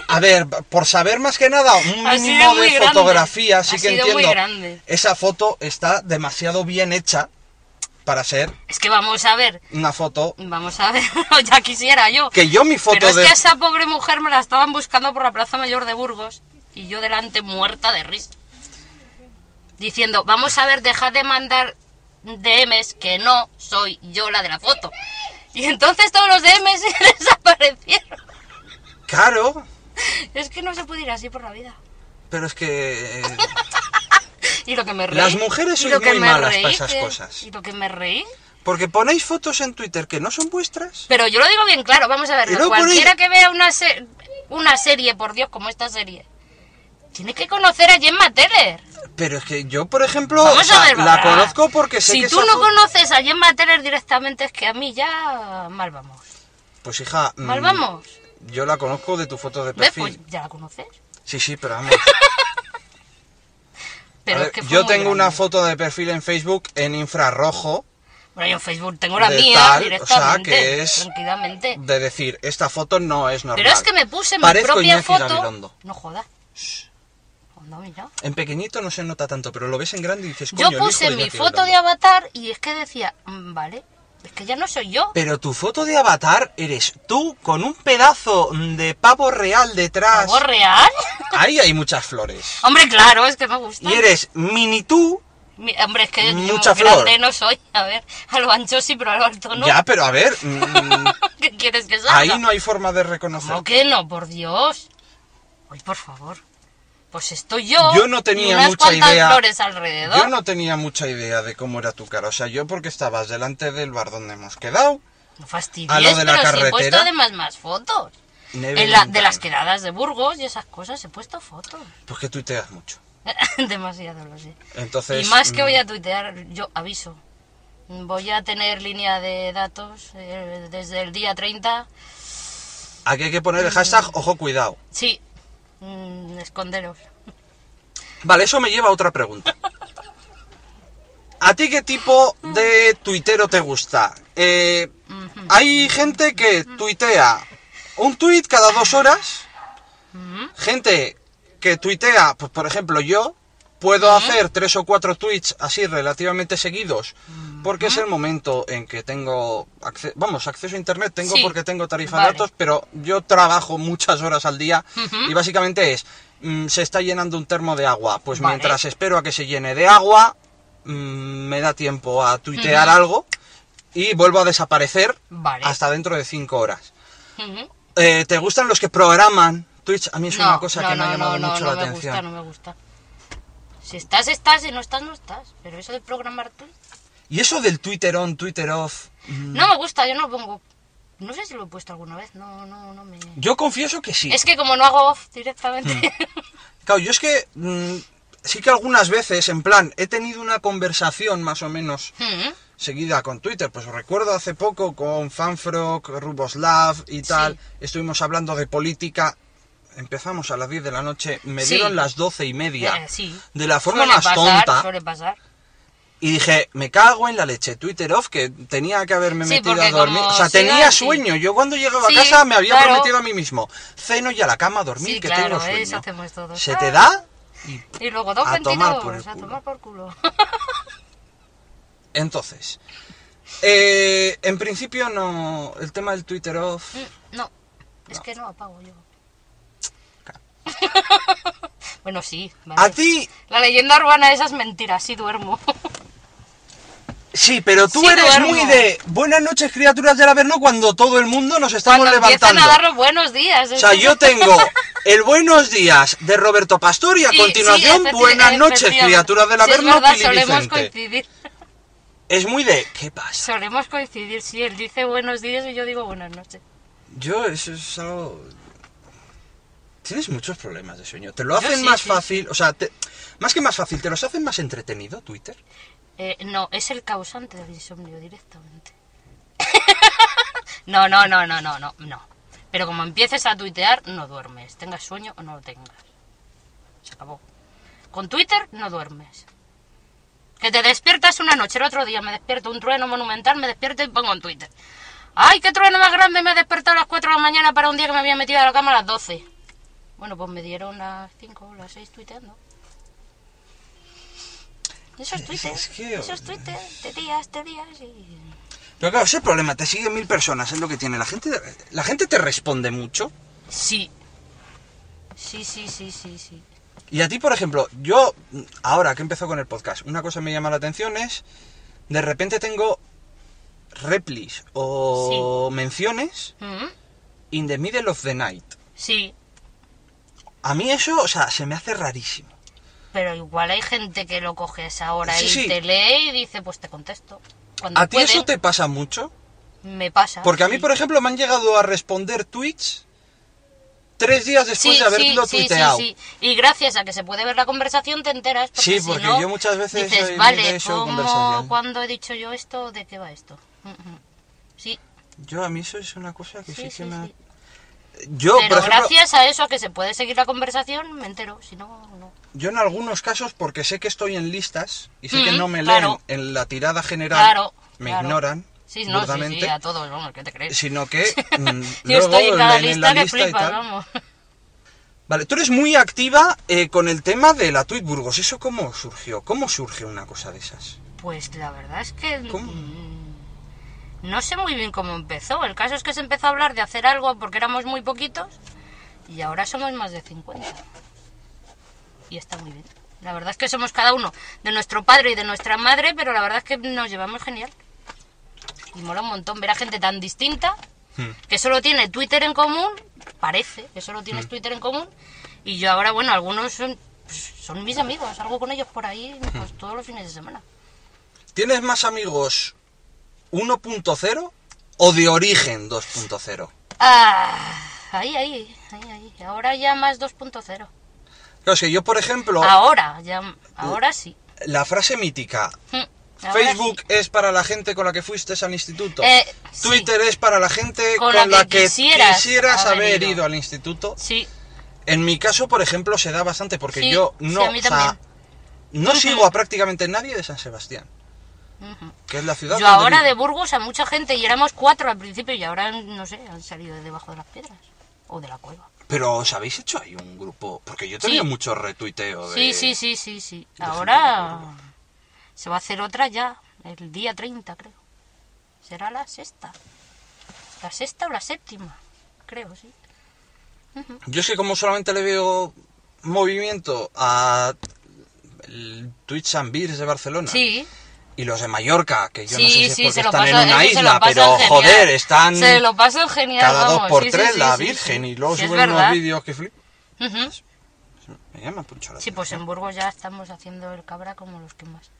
a ver, por saber más que nada un mínimo de fotografía, sí que muy entiendo. Esa foto está demasiado bien hecha para ser es que vamos a ver, una foto vamos a ver, (laughs) ya quisiera yo. que yo mi foto Pero es de que a esa pobre mujer me la estaban buscando por la Plaza Mayor de Burgos y yo delante muerta de risa. Diciendo, vamos a ver, dejad de mandar DMs que no soy yo la de la foto. Y entonces todos los DMs (laughs) desaparecieron. Claro, Es que no se puede ir así por la vida. pero es que eh, (laughs) Y lo que me reí. Las mujeres sois muy malas reí, para esas que- cosas. Y lo que me reí. porque ponéis fotos en Twitter que no son vuestras. Pero yo lo digo bien claro, vamos a ver, cualquiera ponéis- que vea una, se- una serie, por Dios, como esta serie, tiene que conocer a Gemma Teller. Pero es que yo, por ejemplo, Vamos o sea, a ver, la conozco porque sé Si que tú esa no conoces a Gemma Teller directamente, es que a mí ya mal vamos. Pues hija, Mal mm, vamos. yo la conozco de tu foto de ¿Ves? perfil. Pues ya la conoces. Sí, sí, pero vamos. (laughs) Pero A ver, es que fue yo tengo una foto de perfil en Facebook en infrarrojo Bueno, yo en Facebook tengo la mía tal, o sea, directamente. que es- Tranquilamente. de decir, esta foto no es normal. Pero es que me puse mi propia Iñaki foto. Gabilondo. No jodas. Mira. En pequeñito no se nota tanto, pero lo ves en grande y dices, Yo puse mi foto de avatar y es que decía, mm, vale, es que ya no soy yo. Pero tu foto de avatar eres tú con un pedazo de pavo real detrás. ¿Algo real? Ahí hay muchas flores. Hombre, claro, es que me gusta. Y eres mini tú. Mi- Hombre, es que yo Mucha grande flor. no soy. A ver, a lo ancho sí, pero a lo alto no. Ya, pero a ver, (laughs) mm, ¿Qué quieres que salga? ahí no hay forma de reconocer. ¿Cómo que no? Por Dios. Ay, por favor. Pues estoy yo. Yo no y tenía unas mucha idea. flores alrededor. Yo no tenía mucha idea de cómo era tu cara. O sea, yo porque estabas delante del bar donde hemos quedado. No fastidies, a lo de la pero sí he carretera. puesto además más fotos. Neve En la- de las quedadas de Burgos y esas cosas he puesto fotos. (laughs) Pues que tuiteas mucho. Demasiado, lo sé. Entonces. y más que mm, voy a tuitear, yo aviso. Voy a tener línea de datos eh, desde el día 30. Aquí hay que poner el hashtag, ojo, cuidado. Sí, mm, esconderos. Vale, eso me lleva a otra pregunta. ¿A ti qué tipo de tuitero te gusta? Eh, hay gente que tuitea un tuit cada dos horas. Gente que tuitea, pues por ejemplo yo, puedo hacer tres o cuatro tweets así relativamente seguidos, porque es el momento en que tengo, acce- vamos, acceso a internet tengo Sí, porque tengo tarifa vale. de datos, pero yo trabajo muchas horas al día y básicamente es, mm, se está llenando un termo de agua, pues Vale. mientras espero a que se llene de agua, mm, me da tiempo a tuitear algo y vuelvo a desaparecer Vale. hasta dentro de cinco horas. Ujú. Eh, ¿Te gustan los que programan Twitch? A mí es No, una cosa no, que me ha llamado mucho no la me atención. gusta, no me gusta. Si estás, estás, si no estás, no estás. Pero eso de programar tú... Y eso del Twitter on, Twitter off. mm, No me gusta, yo no pongo... No sé si lo he puesto alguna vez, no, no, no me... Yo confieso que sí. Es que como no hago off directamente... Claro, yo es que mm, sí que algunas veces, en plan, he tenido una conversación más o menos seguida con Twitter. Pues recuerdo hace poco con Fanfrog, Ruboslav y tal. Sí. Estuvimos hablando de política. empezamos a las 10 de la noche, me Sí. dieron las doce y media. Eh, sí. De la forma Suele más pasar, tonta. Suele pasar. Y dije, me cago en la leche, Twitter off, que tenía que haberme Sí, metido a dormir. O sea, siga tenía sueño. Yo cuando llegaba Sí, a casa me había claro. prometido a mí mismo. Ceno y a la cama a dormir, que claro, tengo sueño. eso hacemos todos. Se Ah. te da y Y luego dos A tomar por 22, el a culo. tomar por culo. (laughs) Entonces, eh, en principio no. El tema del Twitter off. Mm, no, es que no apago yo. (laughs) bueno, sí. vale. A ti, La leyenda urbana esa es mentira, sí duermo. (laughs) sí, pero tú Sí, eres muy de buenas noches, criaturas del Averno, cuando todo el mundo nos estamos Cuando empiezan levantando. a dar los buenos días. O sea, yo tengo (laughs) el buenos días de Roberto Pastor y a Sí, continuación sí, buenas noches, criaturas del es Averno, Pili solemos coincidir. Es muy de, ¿qué pasa? Solemos coincidir, sí, él dice buenos días y yo digo buenas noches. Yo, eso es algo... Tienes muchos problemas de sueño. Te lo hacen más fácil, o sea, te- más que más fácil, te los hacen más entretenido, Twitter. Eh, no, es el causante del insomnio directamente. (laughs) no, no, no, no, no, no, no. Pero como empieces a tuitear, no duermes. Tengas sueño o no lo tengas. Se acabó. Con Twitter no duermes. Que te despiertas una noche, el otro día me despierto un trueno monumental, me despierto y pongo en Twitter. ¡Ay, qué trueno más grande! Me he despertado a las 4 de la mañana para un día que me había metido a la cama a las 12. Bueno, pues me dieron las 5 o las 6 tuiteando. Eso es Twitter. es que- Eso es Twitter. Te días, te días y... Pero claro, ese es el problema, te siguen mil personas, es lo que tiene. La gente, la gente te responde mucho. Sí. Sí, sí, sí, sí, sí. Y a ti, por ejemplo, yo, ahora que empezó con el podcast, una cosa que me llama la atención es, de repente tengo replis o menciones Mm, in the middle of the night. Sí. A mí eso, o sea, se me hace rarísimo. Pero igual hay gente que lo coge a esa hora Sí, y sí. te lee y dice, pues te contesto. Cuando ¿A ti eso te pasa mucho? me pasa. Porque a mí, sí. por ejemplo, me han llegado a responder tweets tres días después de haberlo tuiteado. sí, sí. Y gracias a que se puede ver la conversación te enteras. Porque Sí, si porque no, yo muchas veces dices, soy vale, eso, ¿cómo, conversación". cuando he dicho yo esto? ¿De qué va esto? Mm, mm. Sí, Yo a mí eso es una cosa que sí, que me... Yo, Pero ejemplo, gracias a eso, que se puede seguir la conversación, me entero. Si no, no. yo en algunos casos, porque sé que estoy en listas y sé que Mm, no me leen en la tirada general, Claro. me claro. ignoran Sí, no, sí, sí, a todos, vamos, ¿qué te crees? sino que (laughs) mm, Yo estoy en cada leen en lista la que lista y tal. vamos. (laughs) Vale, tú eres muy activa eh, con el tema de la Tweet Burgos. ¿Eso cómo surgió? ¿Cómo surge una cosa de esas? Pues la verdad es que ¿Cómo? No sé muy bien cómo empezó. El caso es que se empezó a hablar de hacer algo porque éramos muy poquitos y ahora somos más de 50. Y está muy bien. La verdad es que somos cada uno de nuestro padre y de nuestra madre, pero la verdad es que nos llevamos genial. Y mola un montón ver a gente tan distinta Hmm. que solo tiene Twitter en común, parece que solo tienes Twitter en común, y yo ahora, bueno, algunos son, pues, son mis amigos, salgo con ellos por ahí pues, todos los fines de semana. ¿Tienes más amigos 1.0 o de origen 2.0? Ah, ahí, ahí, ahí, ahí. Ahora ya más 2.0. Claro, es que yo, por ejemplo, Ahora, ya, ahora sí. la frase mítica, Mm, ahora Facebook sí. es para la gente con la que fuiste al instituto. Eh, sí. Twitter es para la gente Con con, la que que, quisieras quisieras, haber ido. ido. al instituto. Sí, En mi caso, por ejemplo, se da bastante porque Sí, yo no, o sea, no sigo a prácticamente nadie de San Sebastián, que es la ciudad Yo ahora vivo. de Burgos a mucha gente, y éramos cuatro al principio, y ahora, no sé, han salido de debajo de las piedras. O de la cueva. Pero os habéis hecho ahí un grupo, porque yo tenía Sí. mucho retuiteo de... Sí, sí, sí, sí, sí. Ahora se va a hacer otra ya, el día 30, creo. Será la sexta. La sexta o la séptima, creo, sí. Yo es que como solamente le veo movimiento a el Twitch and Beers de Barcelona Sí, y los de Mallorca, que yo sí, no sé si es sí, porque están en una lo isla, pero genial. joder, están Se lo pasan genial, cada dos por sí, tres la Virgen y luego es suben unos vídeos que flip. Me llama mucho la Sí, pues en. Burgos ya estamos haciendo el cabra como los que más.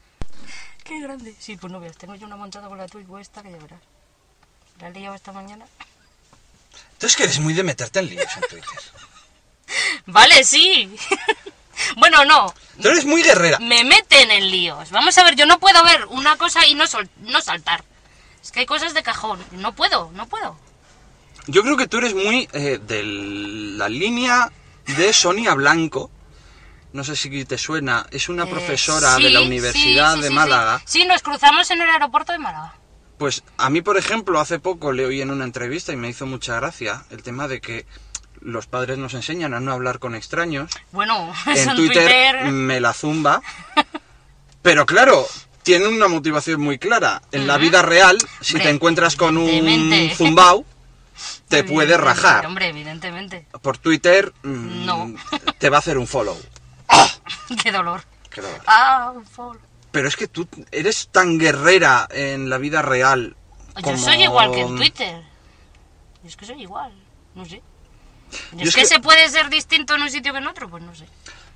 Qué grande. Sí, pues no veas, tengo yo una montada con la Twitch esta que ya verás. La he liado esta mañana. Entonces que eres muy de meterte en líos en Twitter. (laughs) Vale, sí. (laughs) bueno, no. Tú eres muy guerrera. Me meten en líos. Vamos a ver, yo no puedo ver una cosa y no, sol- no saltar. Es que hay cosas de cajón. No puedo, no puedo. Yo creo que tú eres muy eh, de la línea de Sonia Blanco. No sé si te suena, es una Eh, profesora sí, de la Universidad sí, de Málaga. Sí, nos cruzamos en el aeropuerto de Málaga. Pues a mí, por ejemplo, hace poco le oí en una entrevista y me hizo mucha gracia el tema de que los padres nos enseñan a no hablar con extraños. Bueno, (laughs) eso En Twitter, me la zumba. Pero claro, tiene una motivación muy clara. En la vida real, si Hombre, te encuentras con un (laughs) zumbao, te puede rajar. Hombre, evidentemente. Por Twitter, mm, No. (laughs) te va a hacer un follow. Qué dolor. Qué dolor. Ah, un follow. Pero es que tú eres tan guerrera en la vida real. Yo como- soy igual que en Twitter. Es que soy igual, no sé. Es es que, que- se puede ser distinto en un sitio que en otro, pues no sé.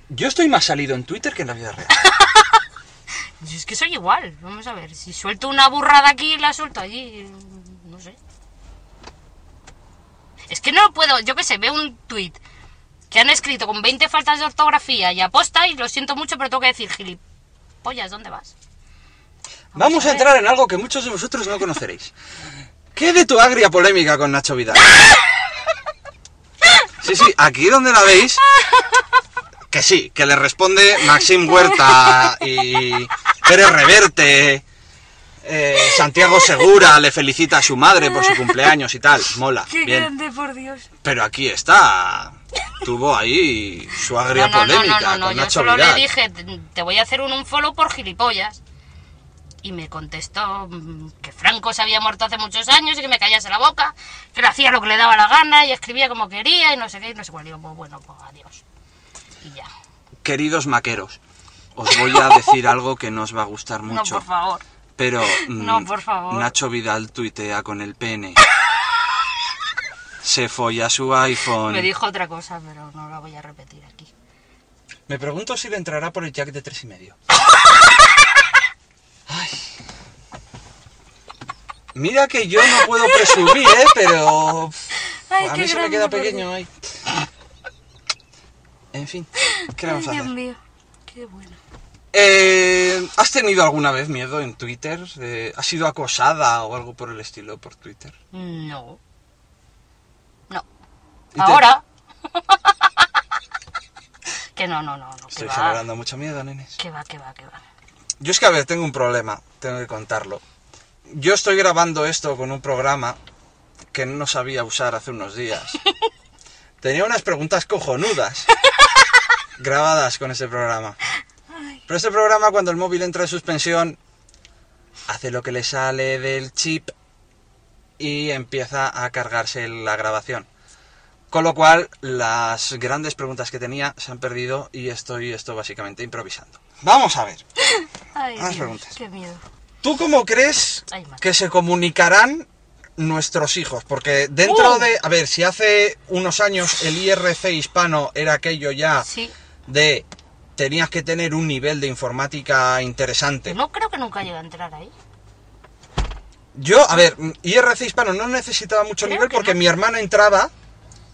Yo estoy más salido en Twitter que en la vida real. (laughs) Yo es que soy igual, vamos a ver. Si suelto una burrada aquí, la suelto allí. No sé. Es que no puedo, yo qué sé, veo un tuit que han escrito con 20 faltas de ortografía y aposta y lo siento mucho, pero tengo que decir, gilipollas, ¿dónde vas? Vamos a a entrar en algo que muchos de vosotros no conoceréis. ¿Qué de tu agria polémica con Nacho Vidal? (laughs) Sí, sí, aquí donde la veis, que sí, que le responde Maxim Huerta y Pérez Reverte, eh, Santiago Segura le felicita a su madre por su cumpleaños y tal, mola, Qué bien. grande, por Dios. Pero aquí está, tuvo ahí su agria No, no, polémica no, con yo Nacho solo Vidal. le dije, te voy a hacer un unfollow por gilipollas. Y me contestó mm, que Franco se había muerto hace muchos años y que me callase la boca, que le hacía lo que le daba la gana y escribía como quería y no sé qué, y no sé cuál. Digo, pues bueno, pues adiós. Y ya. Queridos maqueros, os voy a decir (laughs) algo que no os va a gustar No, mucho. por favor. Pero (laughs) mm, No, por favor. Nacho Vidal tuitea con el pene. Se folla su iPhone. Me dijo otra cosa, pero no la voy a repetir aquí. Me pregunto si le entrará por el jack de tres y medio. (laughs) Ay. Mira que yo no puedo presumir, ¿eh? Pero Ay, a mí se me queda pequeño ahí. En fin, ¿qué le vamos a Dios hacer? mío, qué bueno. Eh, ¿Has tenido alguna vez miedo en Twitter? Eh, ¿Has sido acosada o algo por el estilo por Twitter? No. No. ¿Y te- Ahora. (laughs) que no, no, no, no. Estoy va, generando mucho miedo, nenes. que va, que va, que va. Yo es que, a ver, tengo un problema, tengo que contarlo. Yo estoy grabando esto con un programa que no sabía usar hace unos días. (laughs) Tenía unas preguntas cojonudas (laughs) grabadas con ese programa. Pero este programa, cuando el móvil entra en suspensión, hace lo que le sale del chip y empieza a cargarse la grabación. Con lo cual, las grandes preguntas que tenía se han perdido y estoy esto básicamente improvisando. Vamos a ver. (laughs) Ay, preguntas. Qué miedo. ¿Tú cómo crees Ay, que se comunicarán nuestros hijos? Porque dentro Uh. de... A ver, si hace unos años el IRC hispano era aquello ya Sí. de... Tenías que tener un nivel de informática interesante. No creo que nunca llegue a entrar ahí. Yo, a ver, IRC hispano no necesitaba mucho Creo nivel que porque no. mi hermana entraba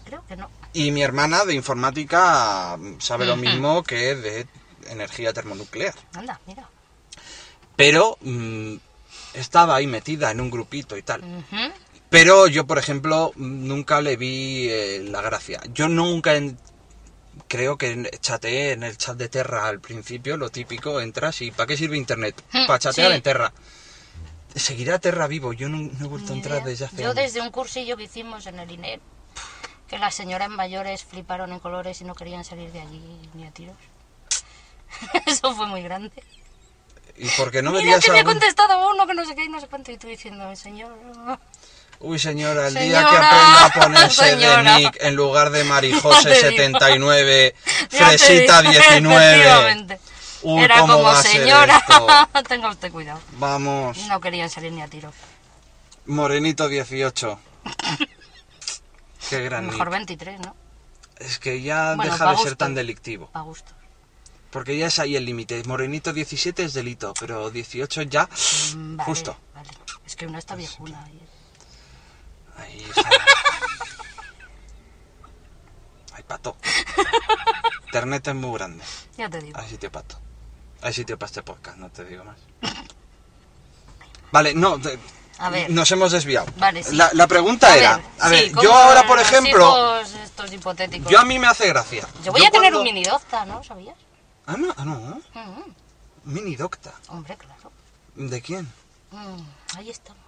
Creo que no. y mi hermana de informática sabe lo mismo que de energía termonuclear. Anda, mira. Pero mm, estaba ahí metida en un grupito y tal. Pero yo, por ejemplo, nunca le vi eh, la gracia. Yo nunca en- creo que chateé en el chat de Terra al principio, lo típico, entras y ¿para qué sirve internet? Hmm, Para chatear sí. en Terra. ¿Seguirá Terra vivo? Yo no, no he vuelto a entrar desde hace Yo años. desde un cursillo que hicimos en el INER, que las señoras mayores fliparon en colores y no querían salir de allí ni a tiros. (laughs) Eso fue muy grande. ¿Y por qué no Mira verías que me ha algún- contestado uno que no sé qué y no sé cuánto y tú diciendo, señor... Uy, señora, el día que Señora, aprenda a (laughs) ponerse señora. de Nick en lugar de Marijose (laughs) Ya te digo. 79, Ya te Fresita digo, 19. efectivamente. Uy, Era ¿cómo como, va a ser señora, esto? tenga usted cuidado. Vamos, No querían salir ni a tiros. Morenito 18. Qué gran Mejor nick. 23, ¿no? Es que ya Bueno, deja pa' de ser gusto. tan delictivo. A gusto. Porque ya es ahí el límite. Morenito 17 es delito, pero 18 ya. Mm, Vale, Justo. Vale. Es que uno está viejuna. y- Ahí, esa- Ay, pato. (laughs) Internet es muy grande. Ya te digo. Hay sitio pato. Hay sitio para este podcast, no te digo más. Vale, no. te- A ver. Nos hemos desviado. Vale, sí. la, la pregunta A era. ver, a ver, ¿cómo yo ahora, por ejemplo. estos hipotéticos. Yo a mí me hace gracia. Yo voy a tener un mini docta, ¿no? ¿Sabías? Ah, no, ah, no. Mm, Mini docta. hombre, claro. ¿De quién? Mm, ahí estamos.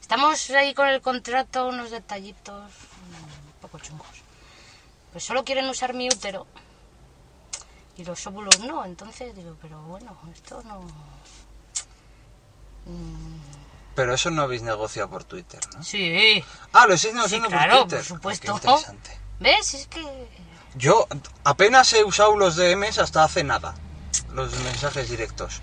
Estamos ahí con el contrato, unos detallitos mm, un poco chungos. Pues solo quieren usar mi útero. Y los óvulos no, entonces digo, pero bueno, esto no... Pero eso no habéis negociado por Twitter, ¿no? Sí, Ah, lo estáis negociando Sí, por claro, Twitter. por supuesto. Oh, qué interesante. ¿ves? Es que... Yo apenas he usado los DMs hasta hace nada. Los mensajes directos.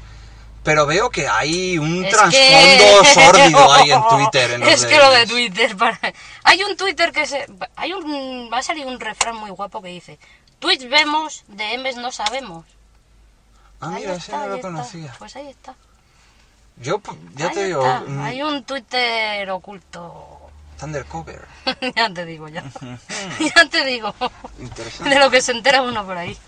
Pero veo que hay un Es trasfondo que- (laughs) sórdido ahí en Twitter. En es que lo de. Twitter. (laughs) para- Hay un Twitter que se. Hay un. Va a salir un refrán muy guapo que dice: Tweets vemos, DMs no sabemos. Ah, Ahí mira, ese no lo está. conocía. Pues ahí está. Yo, ya Ahí te digo, está. mm, Hay un Twitter oculto. Thundercover. (laughs) ya te digo, ya. (laughs) ya te digo. Interesante. De lo que se entera uno por ahí. (laughs)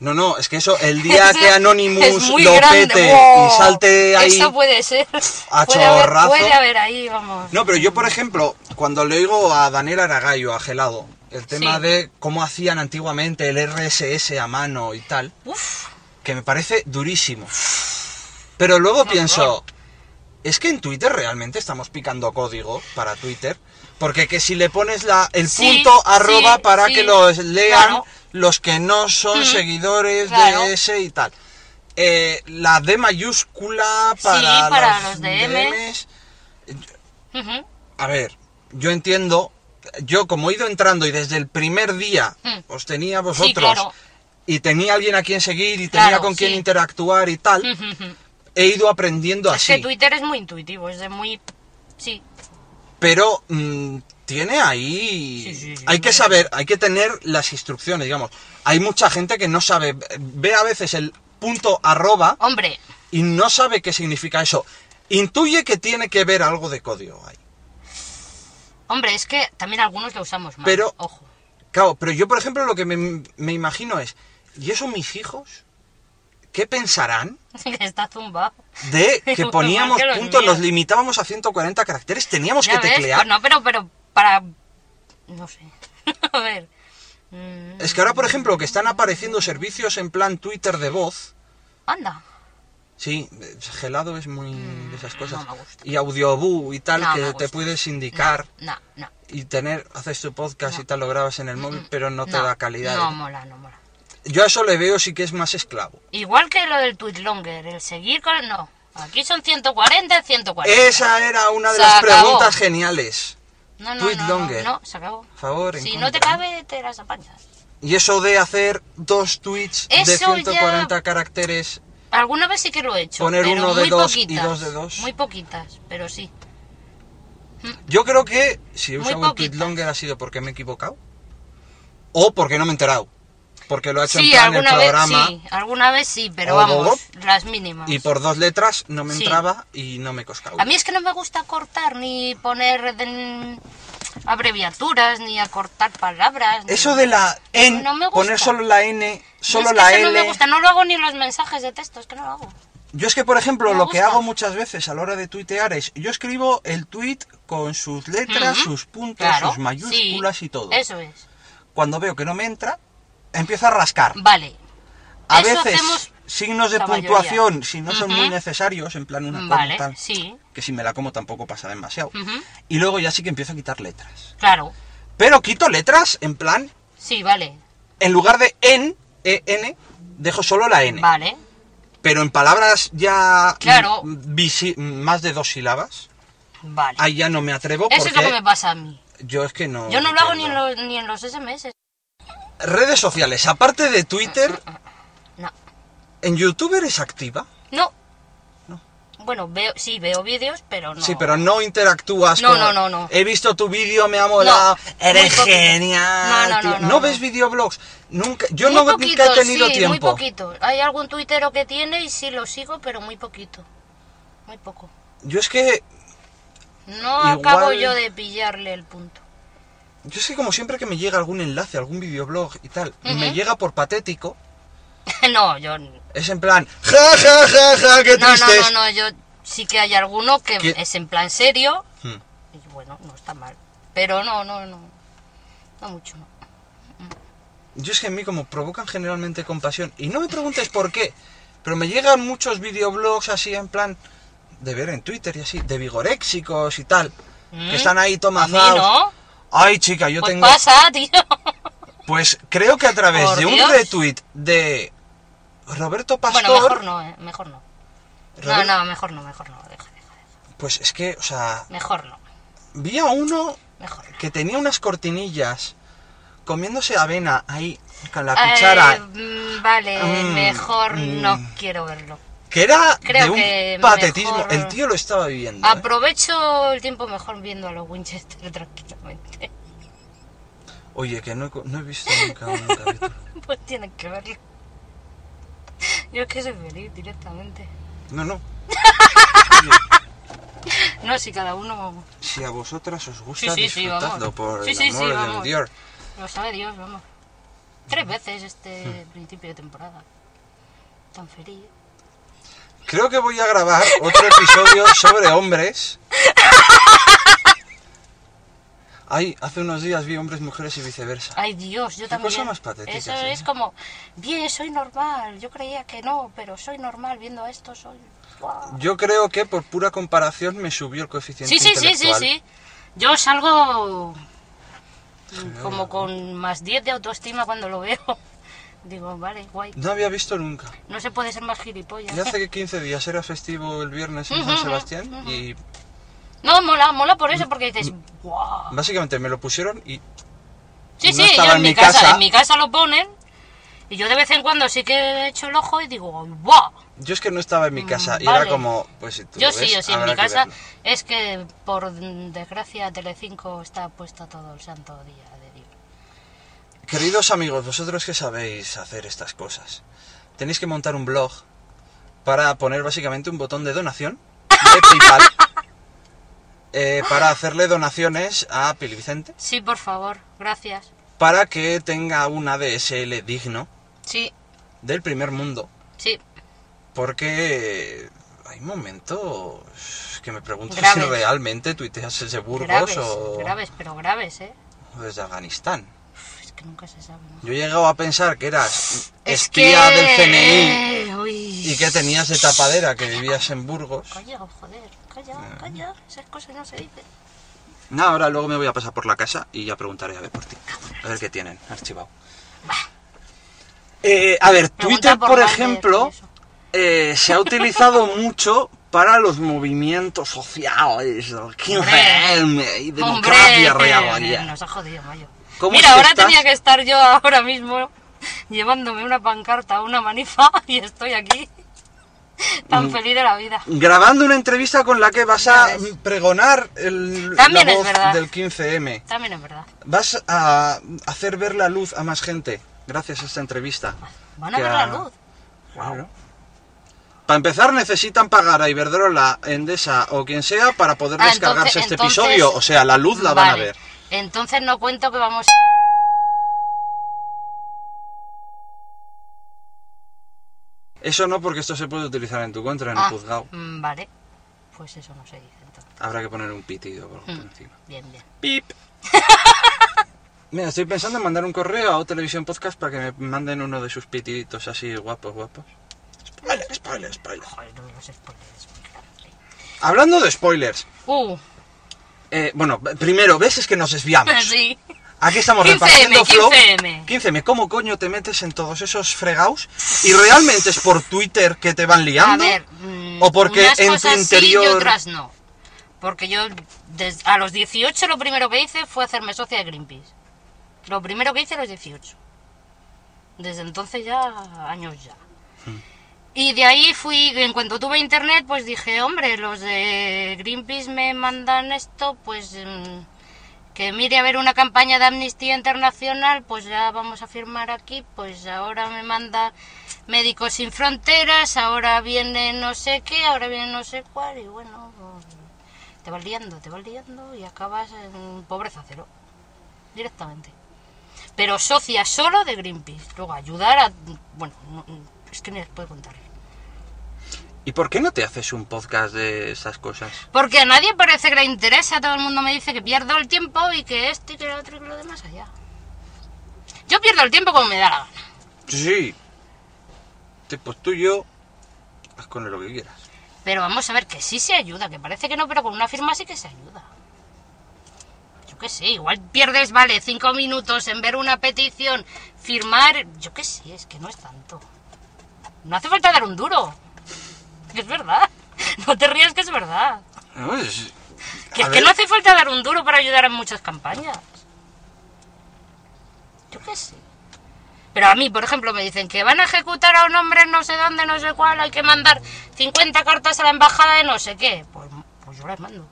No, no, es que eso, el día que Anonymous lo grande. pete ¡Wow! y salte ahí. Eso puede ser. a puede, haber, chorrazo. puede haber ahí, vamos. No, pero yo, por ejemplo, cuando le oigo a Daniel Aragallo, a Gelado, el tema Sí. de cómo hacían antiguamente el RSS a mano y tal, Uf, que me parece durísimo. Pero luego pienso, es que en Twitter realmente estamos picando código para Twitter, porque que si le pones la, el Sí, punto arroba sí, para sí, que los lean claro. los que no son Mm, seguidores claro. de ese y tal. Eh, la D mayúscula para, para los, los DM. DMs. A ver, yo entiendo, yo como he ido entrando y desde el primer día Mm. os tenía vosotros claro. y tenía alguien a quien seguir y tenía con quien interactuar y tal. He ido aprendiendo Es así. que Twitter es muy intuitivo, es de muy... Sí, Pero mm, tiene ahí... Sí, sí, sí, hay que saber, hay que tener las instrucciones, digamos. Hay mucha gente que no sabe, ve a veces el punto arroba hombre, y no sabe qué significa eso. Intuye que tiene que ver algo de código ahí. hombre, es que también algunos lo usamos mal, Pero- ojo. Claro, pero yo, por ejemplo, lo que me, me imagino es, ¿y eso mis hijos? ¿Qué pensarán (laughs) que está zumbado. de (laughs) que poníamos que los puntos, míos. los limitábamos a 140 caracteres, teníamos Ya que ves, teclear? pues no, pero, pero para... No sé. (laughs) A ver. mm, Es que ahora, por ejemplo, que están apareciendo servicios en plan Twitter de voz, Anda. sí, eh, gelado es muy de esas cosas, Mm, no me gusta. y audioboo y tal, No que te puedes indicar No, no. y tener, haces tu podcast y tal, lo grabas en el móvil, pero no te da calidad. No mola, no mola. Yo a eso le veo sí que es más esclavo. Igual que lo del tweet longer, el seguir con... No, aquí son 140, 140. Esa era una de Se las acabó. preguntas geniales. no, no, tweet no, longer. No, no, se acabó. Favor, Si no te cabe, te las apañas. Y eso de hacer dos tweets de Eso 140 ya- caracteres, Alguna vez sí que lo he hecho. Poner pero uno de muy dos y dos de dos. Muy poquitas, pero sí. yo creo que si he usado el tweet longer ha sido porque me he equivocado. O porque no me he enterado. Porque lo ha hecho Sí, en el alguna vez programa sí, alguna vez sí, pero vamos, Bob. las mínimas. y por dos letras no me Sí. entraba y no me coscaba. A mí es que no me gusta cortar ni poner de- abreviaturas ni acortar palabras. ni- Eso de la N, No poner solo la N, solo Es que la eso L. no me gusta, no lo hago ni en los mensajes de texto, es que no lo hago. Yo es que, por ejemplo, me lo que hago muchas veces a la hora de tuitear es, yo escribo el tweet con sus letras, sus puntos, Claro, sus mayúsculas sí, y todo. Eso es. Cuando veo que no me entra, empiezo a rascar. Vale. A Eso veces hacemos signos de la puntuación, si no son muy necesarios, en plan una Vale, tal, sí. que si me la como tampoco pasa demasiado. Y luego ya sí que empiezo a quitar letras. Claro. Pero quito letras en plan, Sí, vale. en lugar de en, en, dejo solo la n. Vale. Pero en palabras ya Claro. más de dos sílabas, Vale. ahí ya no me atrevo Eso porque es lo que me pasa a mí. yo es que no... Yo no lo hago ni en, los, ni en los SMS. Redes sociales, aparte de Twitter, No. ¿en YouTube eres activa? No. No. Bueno, veo, sí, veo vídeos, pero no. Sí, pero no interactúas No, con- no, no, no. He visto tu vídeo, me ha molado. No, Eres genial. No, no, no, no, ves videoblogs? Nunca. Yo Muy no, nunca poquito, he tenido sí, tiempo. muy poquito. Hay algún tuitero que tiene y sí lo sigo, pero muy poquito. Muy poco. Yo es que. No Igual- acabo yo de pillarle el punto. Yo es que como siempre que me llega algún enlace, algún videoblog y tal, me llega por patético, (laughs) no, yo... No, es en plan. Ja, ja, ja, ja, qué no, triste. no, no, yo sí que hay alguno que ¿Qué? es en plan serio Hmm. y bueno, no está mal. Pero no, no, no. No mucho, no. Yo es que en mí como provocan generalmente compasión. Y no me preguntes por qué, pero me llegan muchos videoblogs así en plan de ver en Twitter y así, de vigoréxicos y tal. ¿Mm? Que están ahí A tomazados. Ay, chica, yo Pues tengo... pasa, (laughs) tío. Pues creo que a través Por de un retweet de Roberto Pastor... Bueno, mejor no, eh, mejor no. No, Robert- no, mejor no, mejor no. Deja, deja, deja. Pues es que, o sea, Mejor no, vi a uno mejor no. que tenía unas cortinillas comiéndose avena ahí con la Eh, cuchara. mm, vale, Mm, mejor no mm. quiero verlo. Que era creo de un que patetismo. El tío lo estaba viviendo. ¿eh? Aprovecho el tiempo mejor viendo a los Winchester tranquilamente. Oye, que no he, no he visto nunca un (laughs) capítulo. Pues tienen que verlo. Yo es que soy feliz directamente. No, no. (laughs) No, si cada uno Si a vosotras os gusta, Sí, sí, vamos. por el amor de vamos. Dios. lo sabe Dios, vamos. Tres veces este principio de temporada. Tan feliz. Creo que voy a grabar otro episodio sobre hombres. Ay, hace unos días vi hombres, mujeres y viceversa. Ay Dios, yo Qué también. cosa más patética, Eso ¿eh? es como, bien, soy normal. Yo creía que no, pero soy normal viendo esto, soy. guau. Yo creo que por pura comparación me subió el coeficiente Sí, sí, sí, sí, sí. Yo salgo como con más 10 de autoestima cuando lo veo. Digo, vale, guay. No había visto nunca. No se puede ser más gilipollas. Y hace 15 (laughs) días era festivo el viernes en San Sebastián y No, mola, mola por eso, porque dices, guau. básicamente me lo pusieron y Sí, no sí, yo en en mi casa, casa. en mi casa lo ponen. Y yo de vez en cuando sí que he hecho el ojo y digo, ¡guau! yo es que no estaba en mi casa y Mm, era como, pues si tú Yo lo sí, ves, yo sí, en mi casa verlo. es que por desgracia Telecinco está puesta todo el santo día. Queridos amigos, vosotros que sabéis hacer estas cosas, tenéis que montar un blog para poner básicamente un botón de donación de PayPal eh, para hacerle donaciones a Pili Vicente Sí, por favor, gracias. para que tenga un ADSL digno Sí, del primer mundo. sí, Porque hay momentos que me pregunto si realmente tuiteas desde Burgos graves, o, graves, pero graves, ¿eh? o desde Afganistán. Que nunca se sabe, ¿no? Yo he llegado a pensar que eras Es espía que- del CNI Uy. y que tenías de tapadera que vivías en Burgos. Calla, joder, calla, Ah. calla, esas cosas no se dicen. No, ahora luego me voy a pasar por la casa y ya preguntaré a ver por ti. A ver qué tienen archivado. Eh, a ver, Twitter, por ejemplo, eh, se ha utilizado (laughs) mucho para los movimientos sociales, el Hombre. 15M y democracia Hombre, real. ya. Nos ha jodido, mayo. ¿Cómo Mira, ahora estás? tenía que estar yo ahora mismo llevándome una pancarta una manifa (laughs) y estoy aquí tan Mm. feliz de la vida. Grabando una entrevista con la que vas a pregonar el, También la es voz verdad. del 15M. También es verdad. Vas a hacer ver la luz a más gente gracias a esta entrevista. Van a ver la luz. Claro. Para empezar necesitan pagar a Iberdrola, Endesa o quien sea para poder Ah, descargarse entonces- este entonces- episodio. O sea, la luz la van a ver. Entonces no cuento que vamos... Eso no porque esto se puede utilizar en tu contra en Ah, el juzgado. mm, vale. Pues eso no se dice entonces. Habrá que poner un pitido por Mm. encima. Bien, bien. Pip. (laughs) Mira, estoy pensando en mandar un correo a O Televisión Podcast para que me manden uno de sus pitiditos así guapos, guapos. Spoiler, spoiler, spoiler. Joder, no, los spoilers muy. Hablando de spoilers, Uh, eh, bueno, primero, ¿ves? Es que nos desviamos. (laughs) sí. Aquí estamos 15M, repartiendo flow. 15M. 15M, ¿cómo coño te metes en todos esos fregados? ¿Y realmente es por Twitter que te van liando? A ver, mm, ¿O porque unas en tu sí interior- y otras no. Porque yo des- a los 18 lo primero que hice fue hacerme socia de Greenpeace. Lo primero que hice a los 18. Desde entonces ya, años ya. Hmm. Y de ahí fui, en cuanto tuve internet, pues dije, hombre, los de Greenpeace me mandan esto, pues mm, que mire a ver una campaña de Amnistía Internacional, pues ya vamos a firmar aquí, pues ahora me manda Médicos Sin Fronteras, ahora viene no sé qué, ahora viene no sé cuál, y bueno, pues, te vas liando, te vas liando y acabas en pobreza cero, directamente. Pero socia solo de Greenpeace, luego ayudar a... Bueno, no- es que ni les puedo contar. ¿Y por qué no te haces un podcast de esas cosas? Porque a nadie parece que le interesa, todo el mundo me dice que pierdo el tiempo y que esto y que lo otro y que lo demás allá. Yo pierdo el tiempo como me da la gana. Sí. Pues tú y yo, haz con lo que quieras. Pero vamos a ver que sí se ayuda, que parece que no, pero con una firma sí que se ayuda. Yo qué sé, igual pierdes, vale, cinco minutos en ver una petición, firmar, yo qué sé, es que no es tanto. No hace falta dar un duro. Que es verdad. (laughs) No te rías que es verdad. No, es- Que es que no hace falta dar un duro para ayudar en muchas campañas. Yo qué sé. Pero a mí, por ejemplo, me dicen que van a ejecutar a un hombre en no sé dónde, no sé cuál, hay que mandar 50 cartas a la embajada de no sé qué. Pues, pues yo las mando.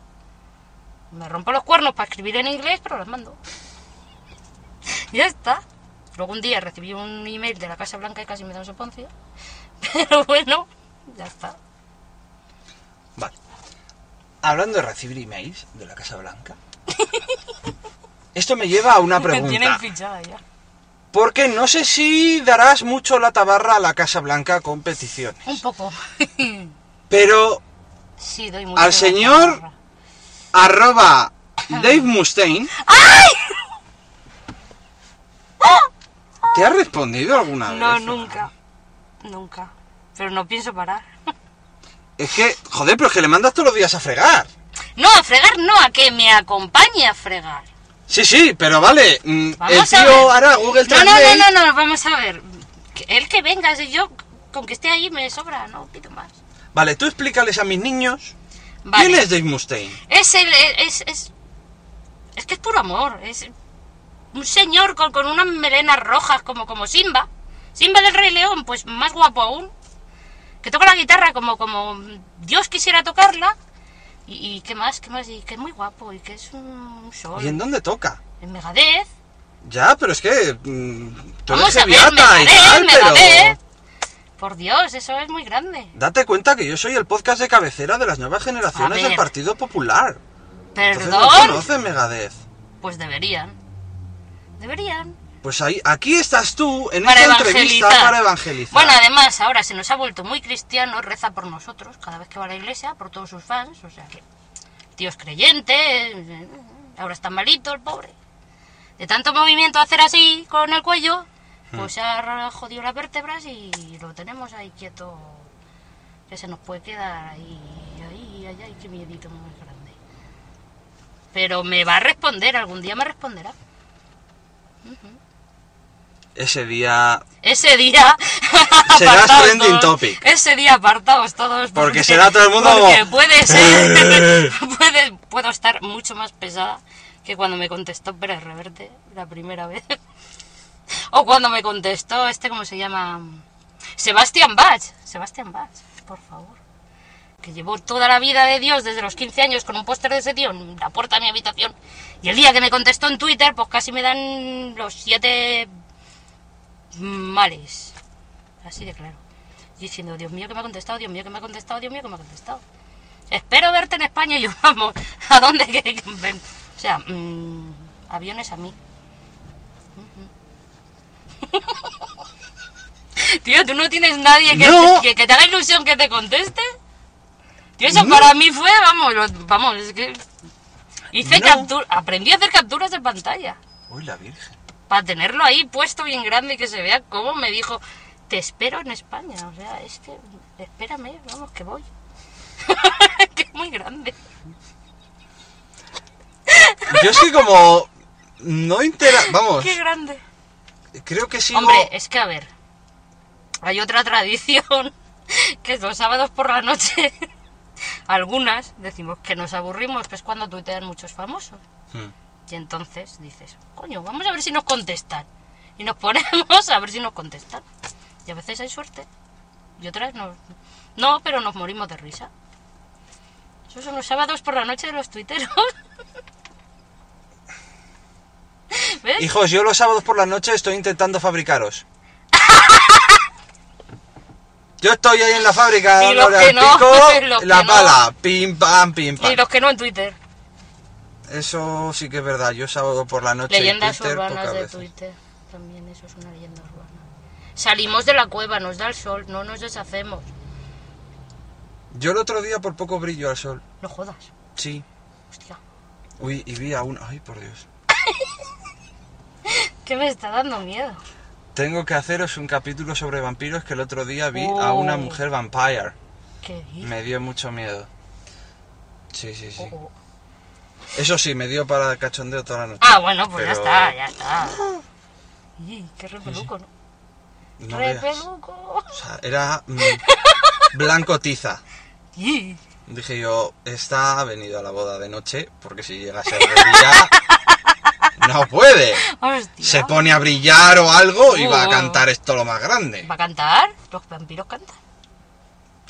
Me rompo los cuernos para escribir en inglés, pero las mando. (laughs) ya está. Luego un día recibí un email de la Casa Blanca y casi me da un soponcio. (laughs) Pero bueno, ya está. Vale. Hablando de recibir emails de la Casa Blanca. (laughs) Esto me lleva a una Me tienen pregunta. fichada ya. Porque no sé si darás mucho la tabarra a la Casa Blanca con peticiones. Un poco. (laughs) Pero sí, doy mucho Al señor- arroba Dave Mustaine. ¿Te ha respondido alguna vez? No, nunca. Nunca. Pero no pienso parar. Es que, joder, pero es que le mandas todos los días a fregar. No, a fregar no, a que me acompañe a fregar. Sí, sí, pero vale. mm, el Vamos a tío hará Google No, no, Translate. no, no, no, vamos a ver. Él que venga, si yo con que esté ahí me sobra, no pido más. Vale, tú explícales a mis niños. Vale. ¿Quién es Dave Mustaine? Es el. Es, es, es que es puro amor. Es un señor con, con unas melenas rojas como, como Simba. Simba del Rey León, pues más guapo aún. Que toca la guitarra como, como Dios quisiera tocarla. Y, y qué más, qué más. Y que es muy guapo y que es un sol. ¿Y en dónde toca? En Megadeth. Ya, pero es que. mm, tú Vamos eres a ver, heaviata y tal, pero. Por Dios, eso es muy grande. Date cuenta que yo soy el podcast de cabecera de las nuevas generaciones del. Partido Popular. Entonces no Perdón. conoces Megadeth. Pues deberían. Deberían. Pues ahí, aquí estás tú en Para esta entrevista para evangelizar. Bueno, además, ahora se nos ha vuelto muy cristiano, reza por nosotros cada vez que va a la iglesia, por todos sus fans, o sea que. Tío es creyente, eh, ahora está malito el pobre. De tanto movimiento hacer así con el cuello, Hmm. pues se ha jodido las vértebras y lo tenemos ahí quieto, que se nos puede quedar ahí, ahí, ahí, ahí, qué miedito muy grande. Pero me va a responder, algún día me responderá. Ese día. Ese día. (laughs) Será trending todos. topic. Ese día apartados todos. Porque será todo el mundo Porque como, puede ser. (laughs) (laughs) puede, puedo estar mucho más pesada que cuando me contestó Pérez Reverte la primera vez. o cuando me contestó este, ¿cómo se llama? Sebastián Bach. Sebastián Bach, por favor. Que llevó toda la vida de Dios desde los 15 años con un póster de ese tío en la puerta de mi habitación. Y el día que me contestó en Twitter, pues casi me dan los siete males. Así de claro. Diciendo, Dios mío que me ha contestado, Dios mío que me ha contestado, Dios mío que me ha contestado. Espero verte en España y yo, (laughs) vamos, ¿a dónde (laughs) que ven? O sea, mm, aviones a mí. (laughs) Tío, ¿tú no tienes nadie que, No. que, que te haga ilusión que te conteste? Tío, eso No. para mí fue, vamos, lo- vamos, es que... Hice No. captura, aprendí a hacer capturas de pantalla Uy, la Virgen. Para tenerlo ahí puesto bien grande y que se vea cómo me dijo, te espero en España. O sea, es que, espérame, vamos, que voy. (laughs) que es muy grande. Yo es que como. No intera. Vamos, Qué grande. creo que sigo. Hombre, es que a ver, hay otra tradición (laughs) que es los sábados por la noche. (laughs) Algunas decimos que nos aburrimos, que es cuando tuitean muchos famosos. Hmm. Y entonces dices, coño, vamos a ver si nos contestan. Y nos ponemos a ver si nos contestan. Y a veces hay suerte. Y otras no. No, pero nos morimos de risa. Esos son los sábados por la noche de los tuiteros. (laughs) ¿Ves? Hijos, yo los sábados por la noche estoy intentando fabricaros. Yo estoy ahí en la fábrica Y los que no, pico, (laughs) los la que no. pala, pim pam, pim pam. Y los que no en Twitter. Eso sí que es verdad, yo sábado por la noche en Leyendas Twitter, urbanas de veces. Twitter. También eso es una leyenda urbana. Salimos de la cueva, nos da el sol, no nos deshacemos. Yo el otro día por poco brillo al sol. No jodas. Sí. Hostia. Uy, y vi a uno. Ay, por Dios. (laughs) que me está dando miedo. Tengo que haceros un capítulo sobre vampiros que el otro día vi a una Oh. mujer vampire. ¿Qué dices? Me dio mucho miedo. Sí, sí, sí. Oh. Eso sí, me dio para cachondeo toda la noche. Ah, bueno, pues ya está, ya está. Y qué repeluco, ¿no? no repeluco. O sea, era mm, blanco tiza. Y Dije yo, esta ha venido a la boda de noche porque si llega a ser de día, no puede. Hostia. Se pone a brillar o algo y va a Oh. cantar esto lo más grande. ¿Va a cantar? Los vampiros cantan.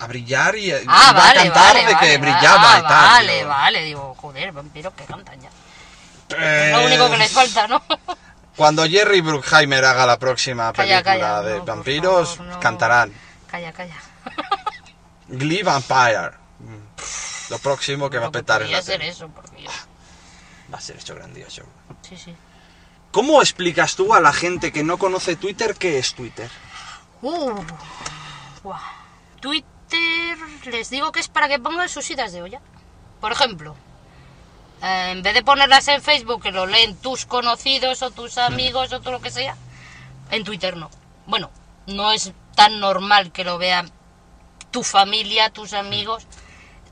A brillar y, Ah, vale, a cantar vale, de vale, que brillaba Ah, y tal. Vale, vale, digo, joder, vampiros que cantan ya. eh, Lo único que les falta, ¿no? (laughs) Cuando Jerry Bruckheimer haga la próxima Calla, película calla, de no, vampiros, favor, no. cantarán Calla, calla. Glee Vampire. (laughs) Lo próximo que va a petar en la ser tele. eso. Va a ser esto grandioso. Sí, sí. ¿Cómo explicas tú a la gente que no conoce Twitter qué es Twitter? Uh. Twitter, les digo que es para que pongan sus idas de olla. Por ejemplo, eh, en vez de ponerlas en Facebook, que lo leen tus conocidos o tus amigos o todo lo que sea, en Twitter no. Bueno, no es tan normal que lo vean tu familia, tus amigos.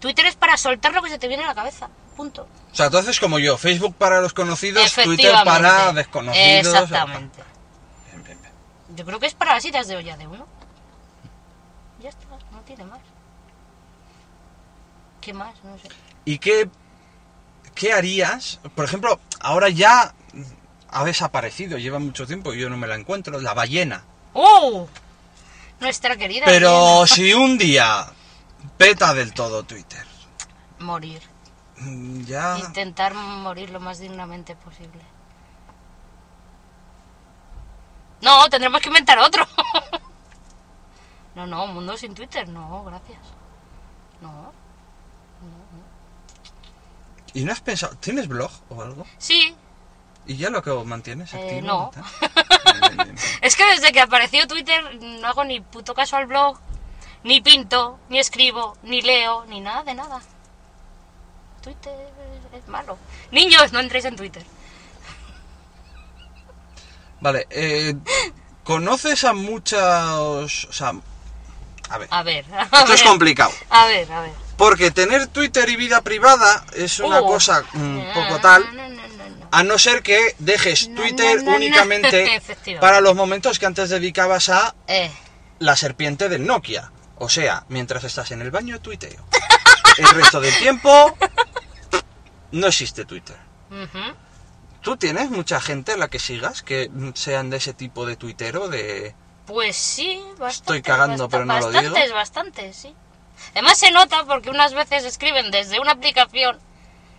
Twitter es para soltar lo que se te viene a la cabeza. Punto. O sea, tú haces como yo, Facebook para los conocidos, Twitter para desconocidos. Exactamente. Bien, bien, bien. Yo creo que es para las idas de olla de uno. Tiene más. ¿Qué más? No sé. ¿Y qué, qué harías? Por ejemplo, ahora ya ha desaparecido, lleva mucho tiempo y yo no me la encuentro, la ballena. ¡Oh! Nuestra querida. Pero ballena. si un día peta del todo Twitter, Morir. mm, ya... Intentar morir lo más dignamente posible. No, tendremos que inventar otro. (laughs) no, no, un mundo sin Twitter. No, gracias. No. ¿Y no has pensado, tienes blog o algo? Sí, ¿Y ya lo que mantienes Eh, activo? no. (laughs) Es que desde que apareció Twitter no hago ni puto caso al blog, ni pinto, ni escribo, ni leo, ni nada de nada. Twitter es- es malo. Niños, no entréis en Twitter. Vale, eh, ¿conoces a muchos... O sea, a ver, A ver, (laughs) a esto es complicado. a ver, a ver. Porque tener Twitter y vida privada es una Uh. cosa un No, poco tal, No, no, a no ser que dejes Twitter únicamente (laughs) para los momentos que antes dedicabas a Eh, la serpiente del Nokia. O sea, mientras estás en el baño, tuiteo. (laughs) El resto del tiempo no existe Twitter. ¿Tú tienes mucha gente a la que sigas que sean de ese tipo de tuitero? De... Pues sí, bastante. Estoy cagando, pero no lo digo. Bastantes, sí. Además se nota porque unas veces escriben desde una aplicación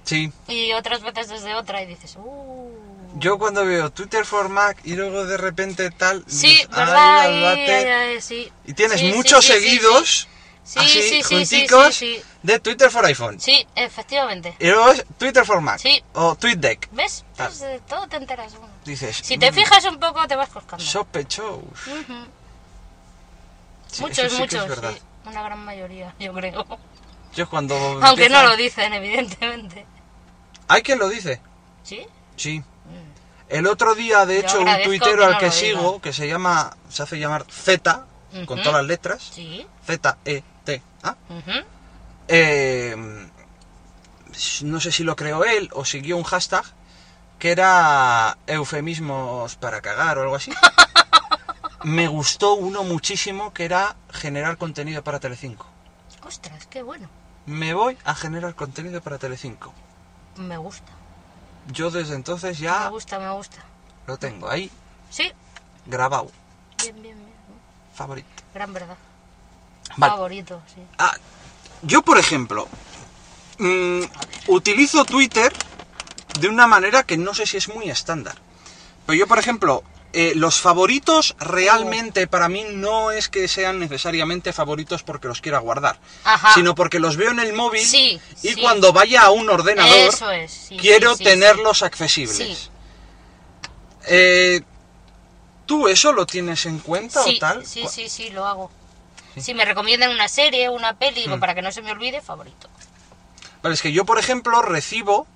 Sí, y otras veces desde otra y dices, uh. yo cuando veo Twitter for Mac y luego de repente tal... Sí, dices, ¿verdad? "Ay, Ay, albate". ay, ay, sí. Y tienes Sí, muchos sí, seguidos, Sí, así, sí, sí, sí, junticos, de Twitter for iPhone. Sí, efectivamente. Y luego es Twitter for Mac. Sí. O TweetDeck. ¿Ves? Ah. Pues todo te enteras. uno. Dices... Si te "Mm, fijas un poco te vas coscando. Sospechosos. Ujú. Sí, muchos, sí muchos, es verdad. sí. Una gran mayoría, yo creo. Yo cuando... Aunque no lo dicen, evidentemente. Hay quien lo dice. ¿Sí? Sí. El otro día, de Yo hecho, un tuitero que al que sigo, que se llama, se hace llamar Z, con todas las letras, Sí. Z-E-T-A, eh, no sé si lo creó él o siguió un hashtag que era eufemismos para cagar o algo así. (laughs) Me gustó uno muchísimo que era generar contenido para Telecinco. Ostras, qué bueno. Me voy a generar contenido para Telecinco. Me gusta. Yo desde entonces Me ya gusta, me gusta. lo tengo ahí Sí. grabado, Bien, bien, bien. favorito. Gran verdad. Vale. Favorito, sí. Ah, yo, por ejemplo, mm, utilizo Twitter de una manera que no sé si es muy estándar. Pero yo, por ejemplo, eh, los favoritos realmente para mí no es que sean necesariamente favoritos porque los quiera guardar, Ajá. sino porque los veo en el móvil Sí, y sí. cuando vaya a un ordenador Eso es. sí, quiero tenerlos accesibles. Eh, ¿Tú eso lo tienes en cuenta o tal? sí, sí, sí, lo hago. Si me recomiendan una serie, una peli, digo, Mm. para que no se me olvide, favorito. Vale, es que yo, por ejemplo, recibo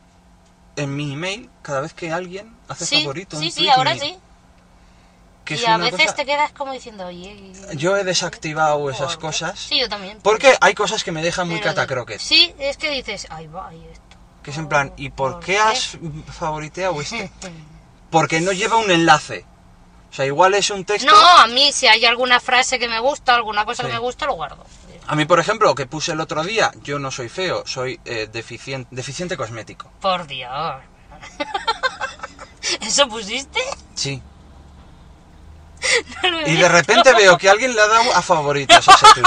en mi email cada vez que alguien hace Sí, favorito. un sí, sí, tweet ahora mío. sí. que y a veces cosa- te quedas como diciendo, oye... Yo he desactivado esas cosas. Sí, yo también. Porque hay cosas que me dejan muy Pero de-. Sí, es que dices, ay, va, esto. Que es en plan, ¿y por, ¿Por qué qué? has favoriteado este? (laughs) Porque no lleva un enlace. O sea, igual es un texto... No, a mí si hay alguna frase que me gusta, alguna cosa Sí. que me gusta, lo guardo. A mí, por ejemplo, que puse el otro día, yo no soy feo, soy eh, deficien- deficiente cosmético. Por Dios. (laughs) ¿Eso pusiste? Sí. No Y de repente veo que alguien le ha dado a favoritos a ese (laughs) tweet.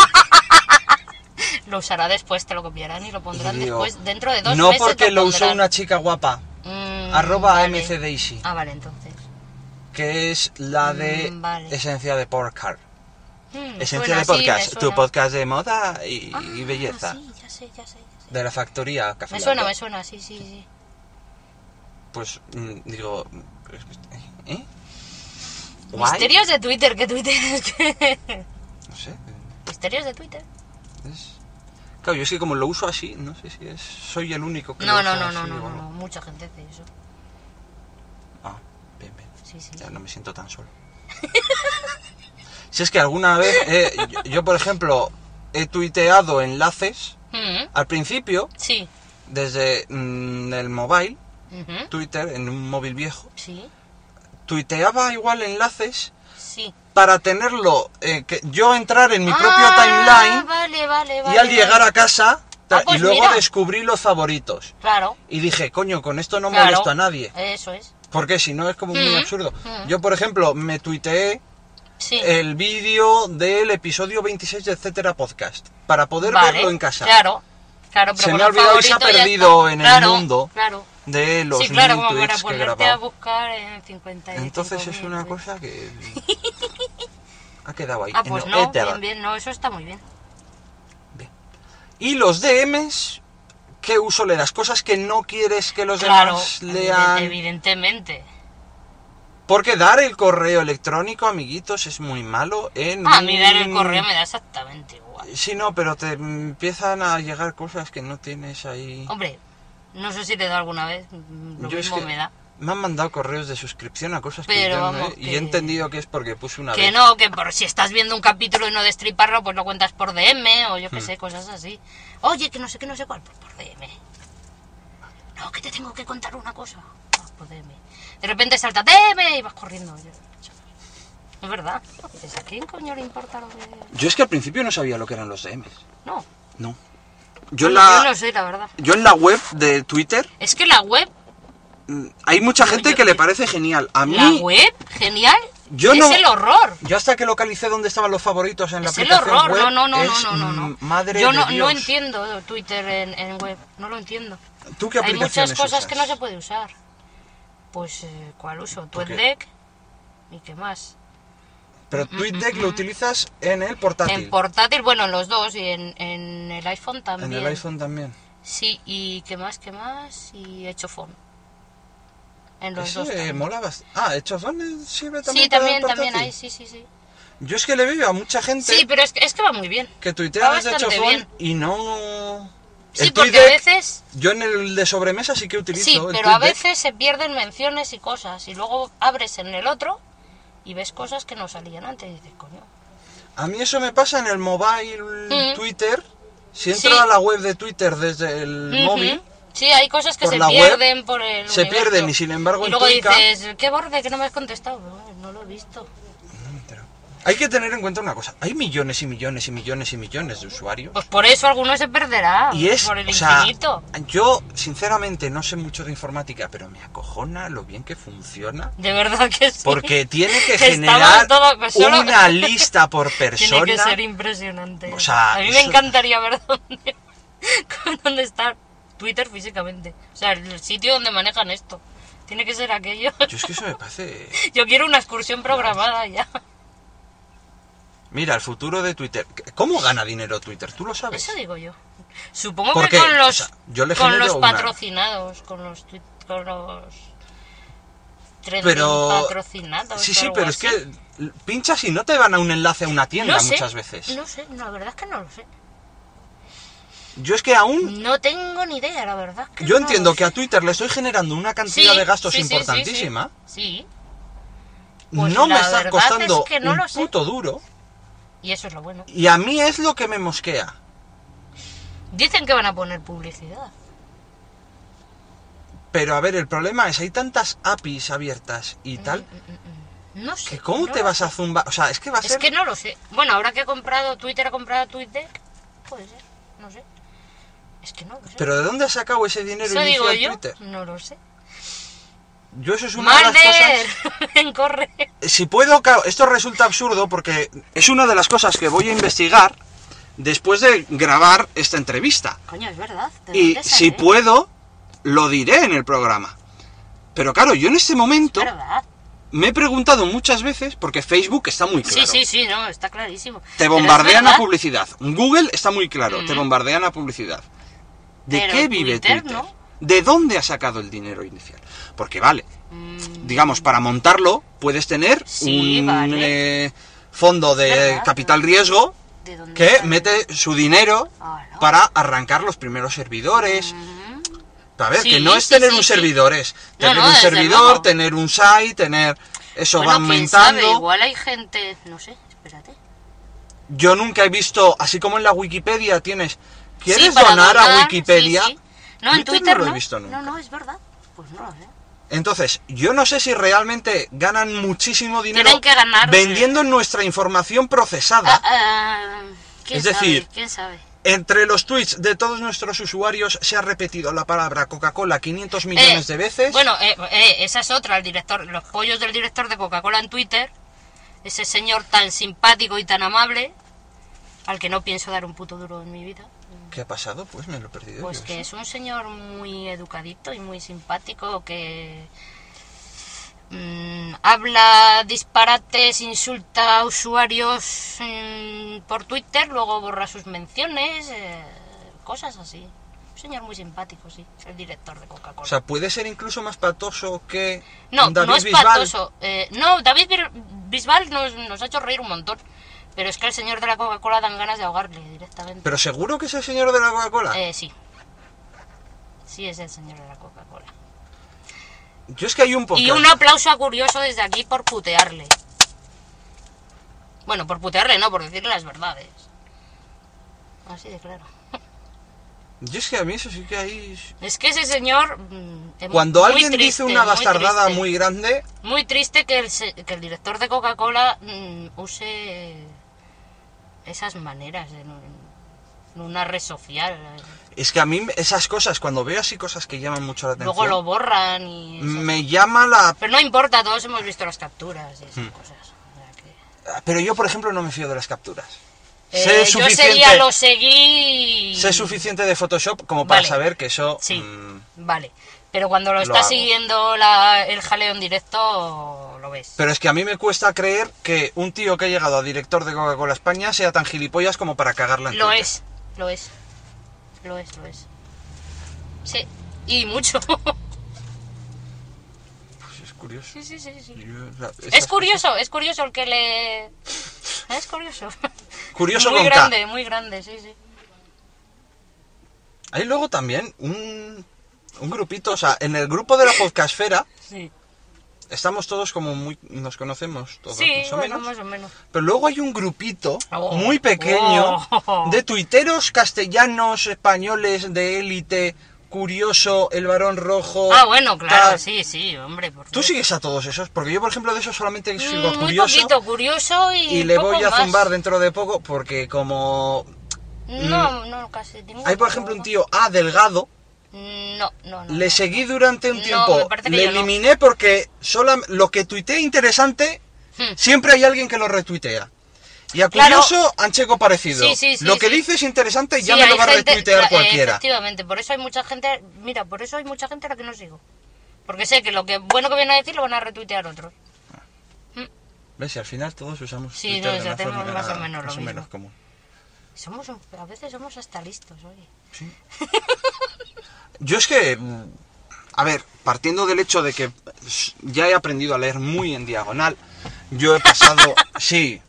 Lo usará después, te lo copiarán y lo pondrán Y digo, después, dentro de dos no meses. porque lo usó una chica guapa. Mm, arroba vale. mcdaisy. Ah, vale, entonces. Que es la de Mm, vale. Esencia de Podcast. Mm, me Esencia suena, de Podcast, tu podcast de moda y, Ah, y belleza. Sí, ya sé, ya sé, ya sé. De la factoría Café Me suena, me suena, sí, sí, sí. Pues mm, digo, ¿eh? Guay. Misterios de Twitter, que Twitter es que... (laughs) No sé. Misterios de Twitter. es- Claro, yo es que como lo uso así, no sé si es soy el único que No, lo no, usa no, no, así no, no, no, mucha gente hace eso. Ah, bien, bien. Sí, sí. Ya no me siento tan solo. (laughs) si es que alguna vez, eh, yo, yo, por ejemplo, he tuiteado enlaces Mm, al principio Sí. desde mm, el mobile, Twitter, en un móvil viejo. Sí, Tuiteaba igual enlaces sí. para tenerlo, eh, que yo entrar en mi propio Ah, timeline Vale, vale, vale. y al llegar a casa Ah, pues y luego mira. descubrí los favoritos. Claro. Y dije, coño, con esto no claro. molesto a nadie. Eso es. Porque si no es como muy Mm, absurdo. Yo, por ejemplo, me tuiteé Sí. el vídeo del episodio 26 de Etcétera Podcast para poder vale. verlo en casa. Claro. Claro, pero Se me ha el olvidado y se ha perdido en el Claro, mundo Claro. De los sí, claro, como para ponerte a buscar en 50 Entonces es una cosa que (laughs) ha quedado ahí. Ah, en pues el no, bien, bien, no, eso está muy bien. Y los DMs, ¿qué uso le das? Cosas que no quieres que los Claro, demás lean. evidentemente. Porque dar el correo electrónico, amiguitos, es muy malo en... Ah, a mí dar el correo me da exactamente igual. Sí, no, pero te empiezan a llegar cosas que no tienes ahí. Hombre, no sé si te da alguna vez, lo Yo es mismo que me da. me han mandado correos de suscripción a cosas que Pero he- vamos, y que- he entendido que es porque puse una Que vez. no, que por si estás viendo un capítulo y no destriparlo, pues lo cuentas por DM o yo Hmm. qué sé, cosas así. Oye, que no sé qué, no sé cuál, pues por DM. No, que te tengo que contar una cosa. Ah, por DM. De repente salta DM y vas corriendo. Yo, Es verdad. ¿A quién coño le importa lo que.? Yo es que al principio no sabía lo que eran los DMs. No. No. Yo en Yo la, no sé, la verdad. yo en la web de Twitter Es que la web, mm, hay mucha gente yo- que le parece genial. A mí, la web, genial. Yo es no- el horror. yo hasta que localicé dónde estaban los favoritos en la Es el horror. web, no, no, no, es, no, no, no, mm, no. Madre Yo de no, no entiendo Twitter en, en web. No lo entiendo. ¿Tú qué Hay muchas cosas usas? que no se puede usar. Pues, eh, ¿cuál uso? TweetDeck y qué más. Pero TweetDeck lo utilizas en el portátil. En portátil, bueno, en los dos y en, en el iPhone En también. el iPhone también. Sí, y qué más, qué más. Y hecho phone. En los Ese dos. también. mola bastante. Ah, hecho phone sirve también Sí, para también, el también hay, sí, sí, sí. Yo es que le veo a mucha gente Sí, pero es que, es que va muy bien. que tuitea va desde bastante hecho phone y no... Sí, el porque a veces... Yo en el de sobremesa sí que utilizo Sí, pero a veces se pierden menciones y cosas. Y luego abres en el otro y ves cosas que no salían antes. Y dices, coño. A mí eso me pasa en el mobile Mm. Twitter. Si entro Sí. a la web de Twitter desde el móvil, Sí, hay cosas que se web, pierden por el se universo. pierden y sin embargo Y en luego dices, ¿qué borde que no me has contestado? No, no lo he visto. Hay que tener en cuenta una cosa. Hay millones y millones y millones y millones de usuarios. Pues por eso alguno se perderá. Y es, por el o sea, infinito. yo sinceramente no sé mucho de informática, pero me acojona lo bien que funciona. De verdad que sí. Porque tiene que (laughs) generar pues solo- una (laughs) lista por persona. Tiene que ser impresionante. O sea, a mí me encantaría ver (laughs) dónde, dónde está Twitter físicamente. O sea, el sitio donde manejan esto. Tiene que ser aquello. Yo es que eso me parece... Yo quiero una excursión programada ya. Mira, el futuro de Twitter. ¿Cómo gana dinero Twitter? ¿Tú lo sabes? Eso digo yo. Supongo Porque, que con los, o sea, yo le con los una- patrocinados, con los, con los Pero... patrocinados. Sí, sí, pero es que pinchas y no te van a un enlace a una tienda no sé, muchas veces. No sé, la verdad es que no lo sé. Yo es que aún... No tengo ni idea, la verdad. es que Yo no entiendo que a. Twitter le estoy generando una cantidad Sí, de gastos sí, sí, sí, importantísima. Sí, Pues no me la está costando es que no un puto duro. Y eso es lo bueno. Y a mí es lo que me mosquea. Dicen que van a poner publicidad. Pero a ver, el problema es, hay tantas APIs abiertas y tal, No sé. que ¿cómo no te vas sé. a zumbar? O sea, es que va a Es ser... que no lo sé. Bueno, ahora que he comprado Twitter, he comprado TweetDeck. Puede ser, no sé. Es que no lo sé. ¿Pero de dónde has sacado ese dinero ¿Eso digo yo? Twitter? No lo sé. Yo eso es una de las cosas... (laughs) corre. Si puedo, claro, esto resulta absurdo porque es una de las cosas que voy a investigar después de grabar esta entrevista. Coño, es verdad. ¿de Y si puedo, lo diré en el programa. Pero claro, yo en este momento Es verdad. me he preguntado muchas veces, porque Facebook está muy claro. Sí, sí, sí, no, está clarísimo. Te bombardean a publicidad. Google está muy claro, te bombardean a publicidad. ¿De Pero qué vive Twitter, Twitter? ¿no? ¿De dónde ha sacado el dinero inicial? Porque vale, digamos, para montarlo puedes tener Sí, un vale. eh, fondo de verdad, capital riesgo ¿de dónde que sale? mete su dinero para arrancar los primeros servidores. A ver, Sí, que no es sí, tener un servidor, es tener no, un servidor, tener un site, tener... Eso bueno, va aumentando. sabe, igual hay gente, no sé, espérate. Yo nunca he visto, así como en la Wikipedia tienes... ¿Quieres donar, a Wikipedia? No, en Twitter Twitter no lo he visto nunca. No, no, es verdad. Pues no lo sé. Entonces, yo no sé si realmente ganan muchísimo dinero Tienen que ganar, vendiendo nuestra información procesada. Ah, ah, ¿quién Es sabe? decir, ¿Quién sabe? Entre los tweets de todos nuestros usuarios se ha repetido la palabra Coca-Cola 500 millones Eh, de veces. Bueno, eh, eh, esa es otra, el director, los pollos del director de Coca-Cola en Twitter, ese señor tan simpático y tan amable, al que no pienso dar un puto duro en mi vida. ¿Qué ha pasado? Pues me lo he perdido. Pues yo que es un señor muy educadito y muy simpático que mm, habla disparates, insulta a usuarios mm, por Twitter, luego borra sus menciones, eh, cosas así. Un señor muy simpático, sí, es el director de Coca-Cola. O sea, puede ser incluso más patoso que no, David no es Bisbal. patoso. eh, no, David Bisbal nos, nos ha hecho reír un montón. Pero es que al señor de la Coca-Cola dan ganas de ahogarle directamente. Pero seguro que es el señor de la Coca-Cola. Eh, sí. Sí es el señor de la Coca-Cola. Yo es que hay un podcast. Y un aplauso a Curioso desde aquí por putearle. Bueno, por putearle no, por decirle las verdades. Así de claro. Yo es que a mí eso sí que hay... Es que ese señor... mm, es Cuando alguien triste, dice una muy bastardada triste. muy grande, Muy triste el, que el director de Coca-Cola mm, use esas maneras en, en una red social. es que a mí esas cosas, cuando veo así cosas que llaman mucho la atención, Luego lo borran y... me llama la... Pero no importa, todos hemos visto las capturas y Hmm. esas cosas. o sea que- Pero yo, por ejemplo, no me fío de las capturas. Eh, sé yo suficiente... sería lo seguí. Sé suficiente de Photoshop como para Vale. saber que eso... Sí, mm, vale. Pero cuando lo Lo estás hago. siguiendo la- el jaleo en directo, lo ves. Pero es que a mí me cuesta creer que un tío que ha llegado a director de Coca-Cola España sea tan gilipollas como para cagarla en Lo Twitter. es, lo es. Lo es, lo es. Sí, y mucho. (laughs) Pues es curioso. sí, sí, sí, sí. Yo, Es curioso, es curioso el que le... Es curioso. Curioso muy con K. grande, muy grande, sí, sí. Hay luego también un, un grupito, o sea, en el grupo de la podcastfera Sí, estamos todos como muy... Nos conocemos todos sí más o bueno, menos. más o menos. Pero luego hay un grupito Oh, muy pequeño oh. de tuiteros castellanos, españoles, de élite, curioso, el varón rojo... Ah, bueno, claro, tal. sí, sí, hombre. Por ¿Tú Dios. sigues a todos esos? Porque yo, por ejemplo, de esos solamente sigo Mm, Muy curioso. poquito, curioso y. y le poco voy a más. zumbar dentro de poco porque como... No, no, casi. Hay, por ejemplo, un tío A delgado, No, no, no. le no. seguí durante un tiempo, le eliminé porque sola, lo que tuiteé interesante, Hmm. siempre hay alguien que lo retuitea. Y a Claro. curioso, han checo parecido. Sí, sí, sí, lo que dice es interesante y ya me lo va a retuitear cualquiera. Efectivamente, por eso hay mucha gente. Mira, por eso hay mucha gente a la que no sigo. Porque sé que lo que bueno que viene a decir lo van a retuitear otros. ¿Ves? Y al final todos usamos Sí, tenemos forma más o menos lo más o mismo. menos común. Somos un- a veces somos hasta listos, oye. Sí. (laughs) Yo es que, mm, a ver, partiendo del hecho de que ya he aprendido a leer muy en diagonal, yo he pasado, (laughs) sí,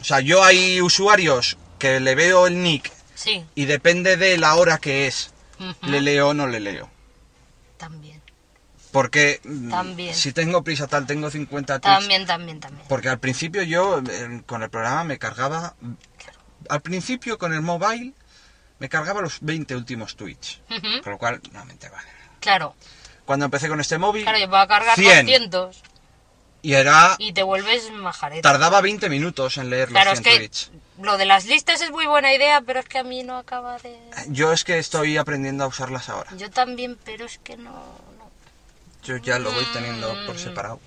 o sea, yo hay usuarios que le veo el nick Sí, y depende de la hora que es, le leo o no le leo. también. Porque mm, También. si tengo prisa tal, tengo 50 tweets. También, también, también. Porque al principio yo eh, con el programa me cargaba... Al principio con el mobile me cargaba los 20 últimos tweets. Ujú. Con lo cual, no me vale. Claro, Cuando empecé con este móvil, claro, yo a cargar 100. 200 y era... y te vuelves majareta. Tardaba 20 minutos en leer Claro, los es 100 que tweets. lo de las listas es muy buena idea, pero es que a mí no acaba de... Yo es que estoy aprendiendo a usarlas ahora. Yo también, pero es que no... no. Yo ya lo voy teniendo por Mm. separado.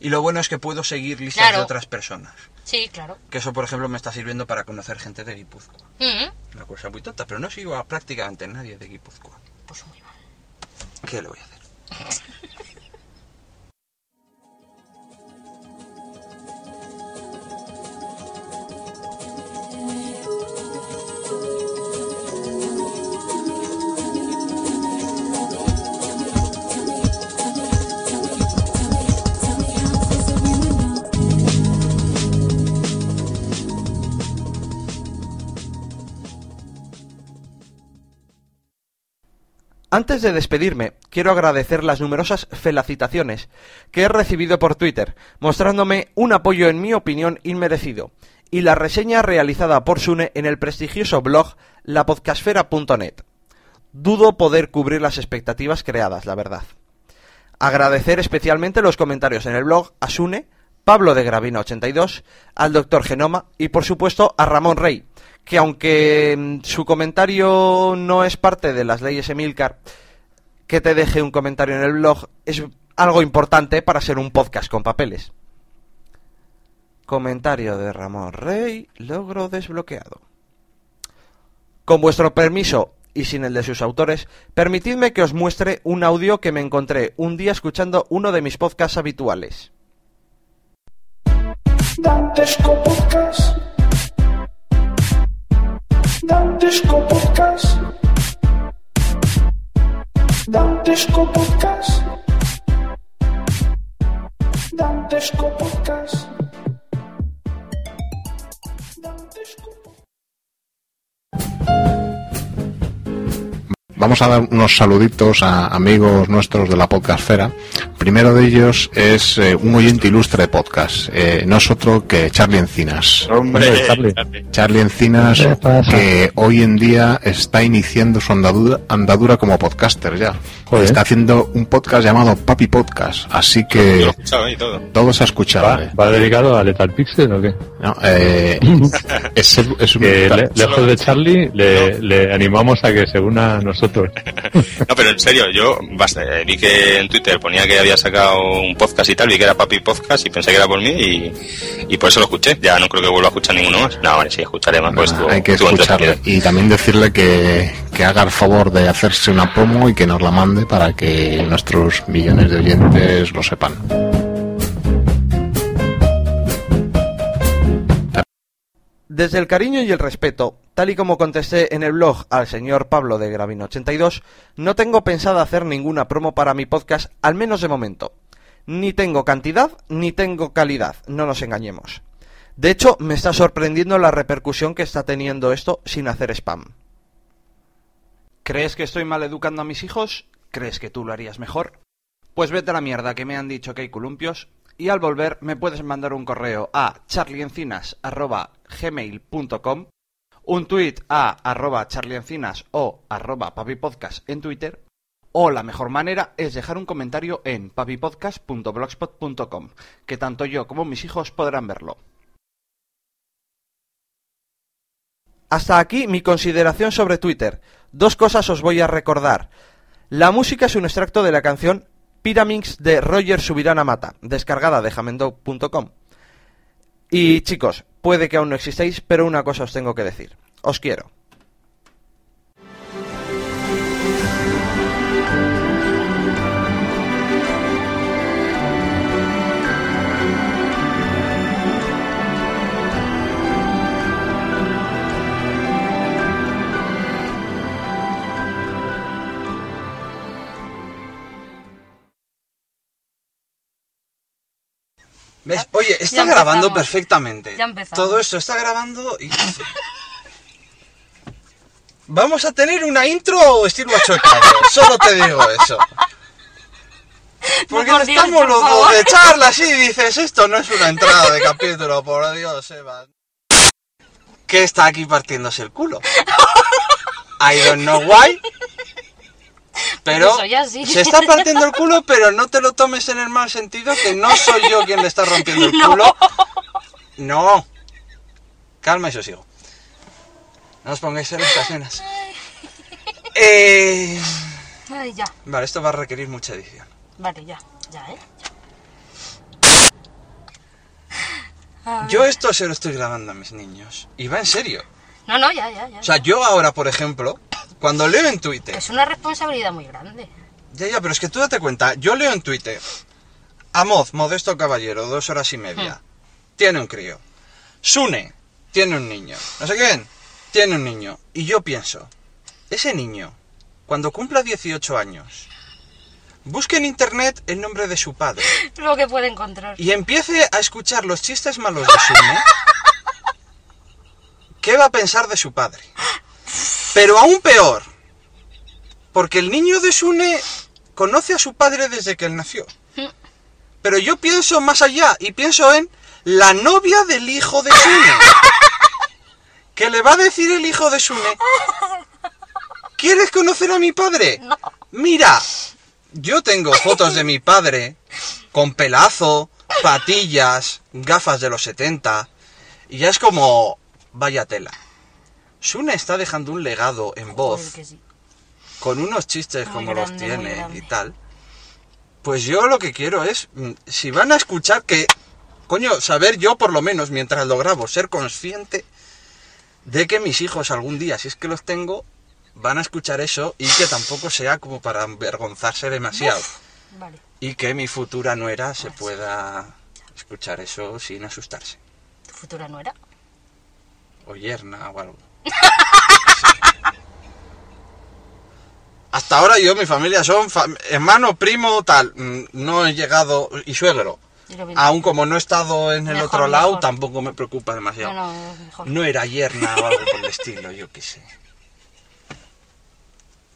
Y lo bueno es que puedo seguir listas Claro. de otras personas. Sí, claro. Que eso, por ejemplo, me está sirviendo para conocer gente de Guipúzcoa. Mm, Una cosa muy tonta, pero no sigo a prácticamente nadie de Guipúzcoa. Pues muy mal. ¿Qué le voy a hacer? (laughs) Antes de despedirme, quiero agradecer las numerosas felicitaciones que he recibido por Twitter, mostrándome un apoyo en mi opinión inmerecido, y la reseña realizada por Sune en el prestigioso blog lapodcasfera.net. Dudo poder cubrir las expectativas creadas, la verdad. Agradecer especialmente los comentarios en el blog a Sune, Pablo de Gravina82, al Dr. Genoma y por supuesto a Ramón Rey, que aunque mm, su comentario no es parte de las leyes Emilcar, que te deje un comentario en el blog es algo importante para ser un podcast con papeles. Comentario de Ramón Rey, logro desbloqueado. Con vuestro permiso y sin el de sus autores, permitidme que os muestre un audio que me encontré un día escuchando uno de mis podcasts habituales. Dantesco Podcast. Dantesco Podcast. Dantesco Podcast. Dantesco Vamos a dar unos saluditos a amigos nuestros de la podcastfera. Primero de ellos es eh, un oyente ilustre de podcast. Eh, no es otro que Charlie Encinas. Hombre, Charlie. Charlie Encinas, que hoy en día está iniciando su andadura, andadura como podcaster ya. Joder. Está haciendo un podcast llamado Papi Podcast. Así que escuchado y todo. todos a escucharle. ¿Va, va dedicado a Lethal Pixel o qué? No, eh, (laughs) es, un- Que le- lejos de Charlie, le, le animamos a que se una a nosotros. (laughs) No, pero en serio, yo basta, eh, vi que en Twitter ponía que había sacado un podcast y tal, vi que era Papi Podcast y pensé que era por mí y, y por eso lo escuché. Ya no creo que vuelva a escuchar ninguno más. No, vale, sí, escucharé más. Pues estuvo- hay que escucharle. Y también decirle que, que haga el favor de hacerse una promo y que nos la mande para que nuestros millones de oyentes lo sepan. Desde el cariño y el respeto, tal y como contesté en el blog al señor Pablo de Gravino82, no tengo pensado hacer ninguna promo para mi podcast, al menos de momento. Ni tengo cantidad, ni tengo calidad, no nos engañemos. De hecho, me está sorprendiendo la repercusión que está teniendo esto sin hacer spam. ¿Crees que estoy mal educando a mis hijos? ¿Crees que tú lo harías mejor? Pues vete a la mierda que me han dicho que hay columpios y al volver me puedes mandar un correo a charlieencinas.gmail.com un tweet a arroba charlieencinas o arroba papipodcast en Twitter o la mejor manera es dejar un comentario en papipodcast.blogspot.com que tanto yo como mis hijos podrán verlo. Hasta aquí mi consideración sobre Twitter. Dos cosas os voy a recordar. La música es un extracto de la canción Pyraminx de Roger Subirana Mata, descargada de jamendo.com. Y chicos, puede que aún no existéis, pero una cosa os tengo que decir. Os quiero. ¿Ves? Oye, está grabando empezamos. perfectamente. Ya empezamos. Todo esto está grabando y... ¿Vamos a tener una intro o estilo achocado? Solo te digo eso. Porque por Dios, estamos por los dos de charla así y dices, esto no es una entrada de capítulo, por Dios, Eva. ¿Qué está aquí partiéndose el culo? I don't know why. (laughs) Pero se está partiendo el culo, pero no te lo tomes en el mal sentido, que no soy yo quien le está rompiendo el (laughs) culo. No. Calma y sosiego. No os pongáis en estas nenas. (laughs) Eh... Ay, ya. Vale, esto va a requerir mucha edición. Vale, ya. Ya, ¿eh? Yo esto se lo estoy grabando a mis niños. Y va en serio. No, no, ya, ya, ya. O sea, yo ahora, por ejemplo, cuando leo en Twitter... Es una responsabilidad muy grande. Ya, ya, pero es que tú date cuenta. Yo leo en Twitter... Amoz, modesto caballero, dos horas y media. Tiene un crío. Sune, tiene un niño. No sé quién, tiene un niño. Y yo pienso, ese niño, cuando cumpla 18 años, busque en internet el nombre de su padre. (laughs) Lo que puede encontrar. y empiece a escuchar los chistes malos de Sune, (laughs) ¿qué va a pensar de su padre? Pero aún peor, porque el niño de Sune conoce a su padre desde que él nació. Pero yo pienso más allá y pienso en la novia del hijo de Sune. Que le va a decir el hijo de Sune, ¿quieres conocer a mi padre? No. Mira, yo tengo fotos de mi padre con pelazo, patillas, gafas de los 70 y ya es como vaya tela. Sune está dejando un legado en voz sí. con unos chistes Muy como los grande, tiene y tal. Pues yo lo que quiero es, mm, si van a escuchar que, coño, saber yo por lo menos mientras lo grabo, ser consciente de que mis hijos algún día, si es que los tengo, van a escuchar eso y que tampoco sea como para avergonzarse demasiado. Vale. Y que mi futura nuera se pueda escuchar eso sin asustarse. ¿Tu futura nuera? O yerna o algo. Hasta ahora yo, mi familia son fam- hermano, primo, tal. Mm, No he llegado, y suegro. Aún como no he estado en el Mejor, otro lado, mejor. tampoco me preocupa demasiado. No, no, mejor. No era yerna o algo por el estilo, yo qué sé.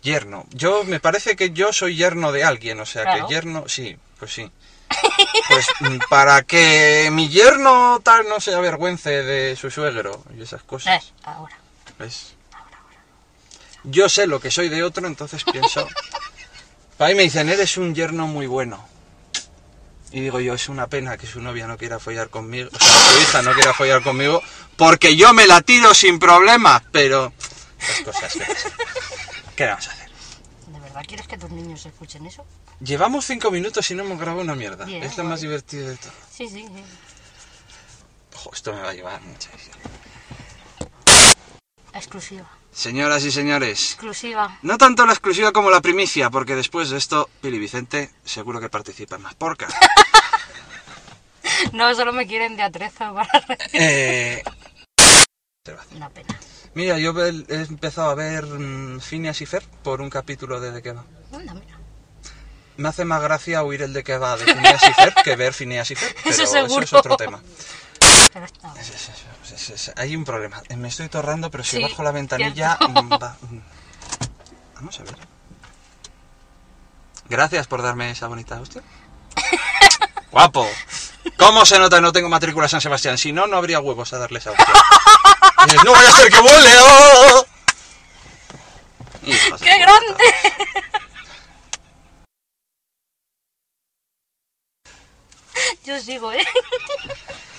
Yerno. Yo, me parece que yo soy yerno de alguien, o sea Claro. que yerno, sí, pues sí. Pues mm, para que mi yerno tal no se avergüence de su suegro y esas Eh, cosas. ahora. ¿Ves? Yo sé lo que soy de otro, entonces pienso... (laughs) Para mí me dicen, eres un yerno muy bueno. Y digo yo, es una pena que su novia no quiera follar conmigo, o sea, su hija no quiera follar conmigo, porque yo me la tiro sin problemas, pero... Las cosas que. ¿Qué vamos a hacer? ¿De verdad quieres que tus niños escuchen eso? Llevamos cinco minutos y no hemos grabado una mierda. Bien, es lo más divertido de todo. Sí, sí, sí. Ojo, esto me va a llevar mucha Exclusiva. Señoras y señores, Exclusiva. No tanto la exclusiva como la primicia, porque después de esto, Pili Vicente seguro que participa en más porcas. (laughs) No, solo me quieren de atrezo para... (laughs) Eh, Una pena. mira, yo he empezado a ver mm, Phineas y Fer por un capítulo de De qué va. Anda, mira. Me hace más gracia oír el De qué va de Phineas y Fer que ver Phineas y Fer, (laughs) pero Eso eso, es otro tema. Hay un problema. Eh, Me estoy torrando, pero si Sí, bajo la ventanilla... mm, va- mm. Vamos a ver. Gracias por darme esa bonita hostia. (laughs) Guapo. ¿Cómo se nota que no tengo matrícula San Sebastián? Si no, no habría huevos a darle esa hostia. Dices, no vaya a ser que vuele. ¡oh! Hijos ¡Qué grande! Yo sigo, ¿eh? (laughs)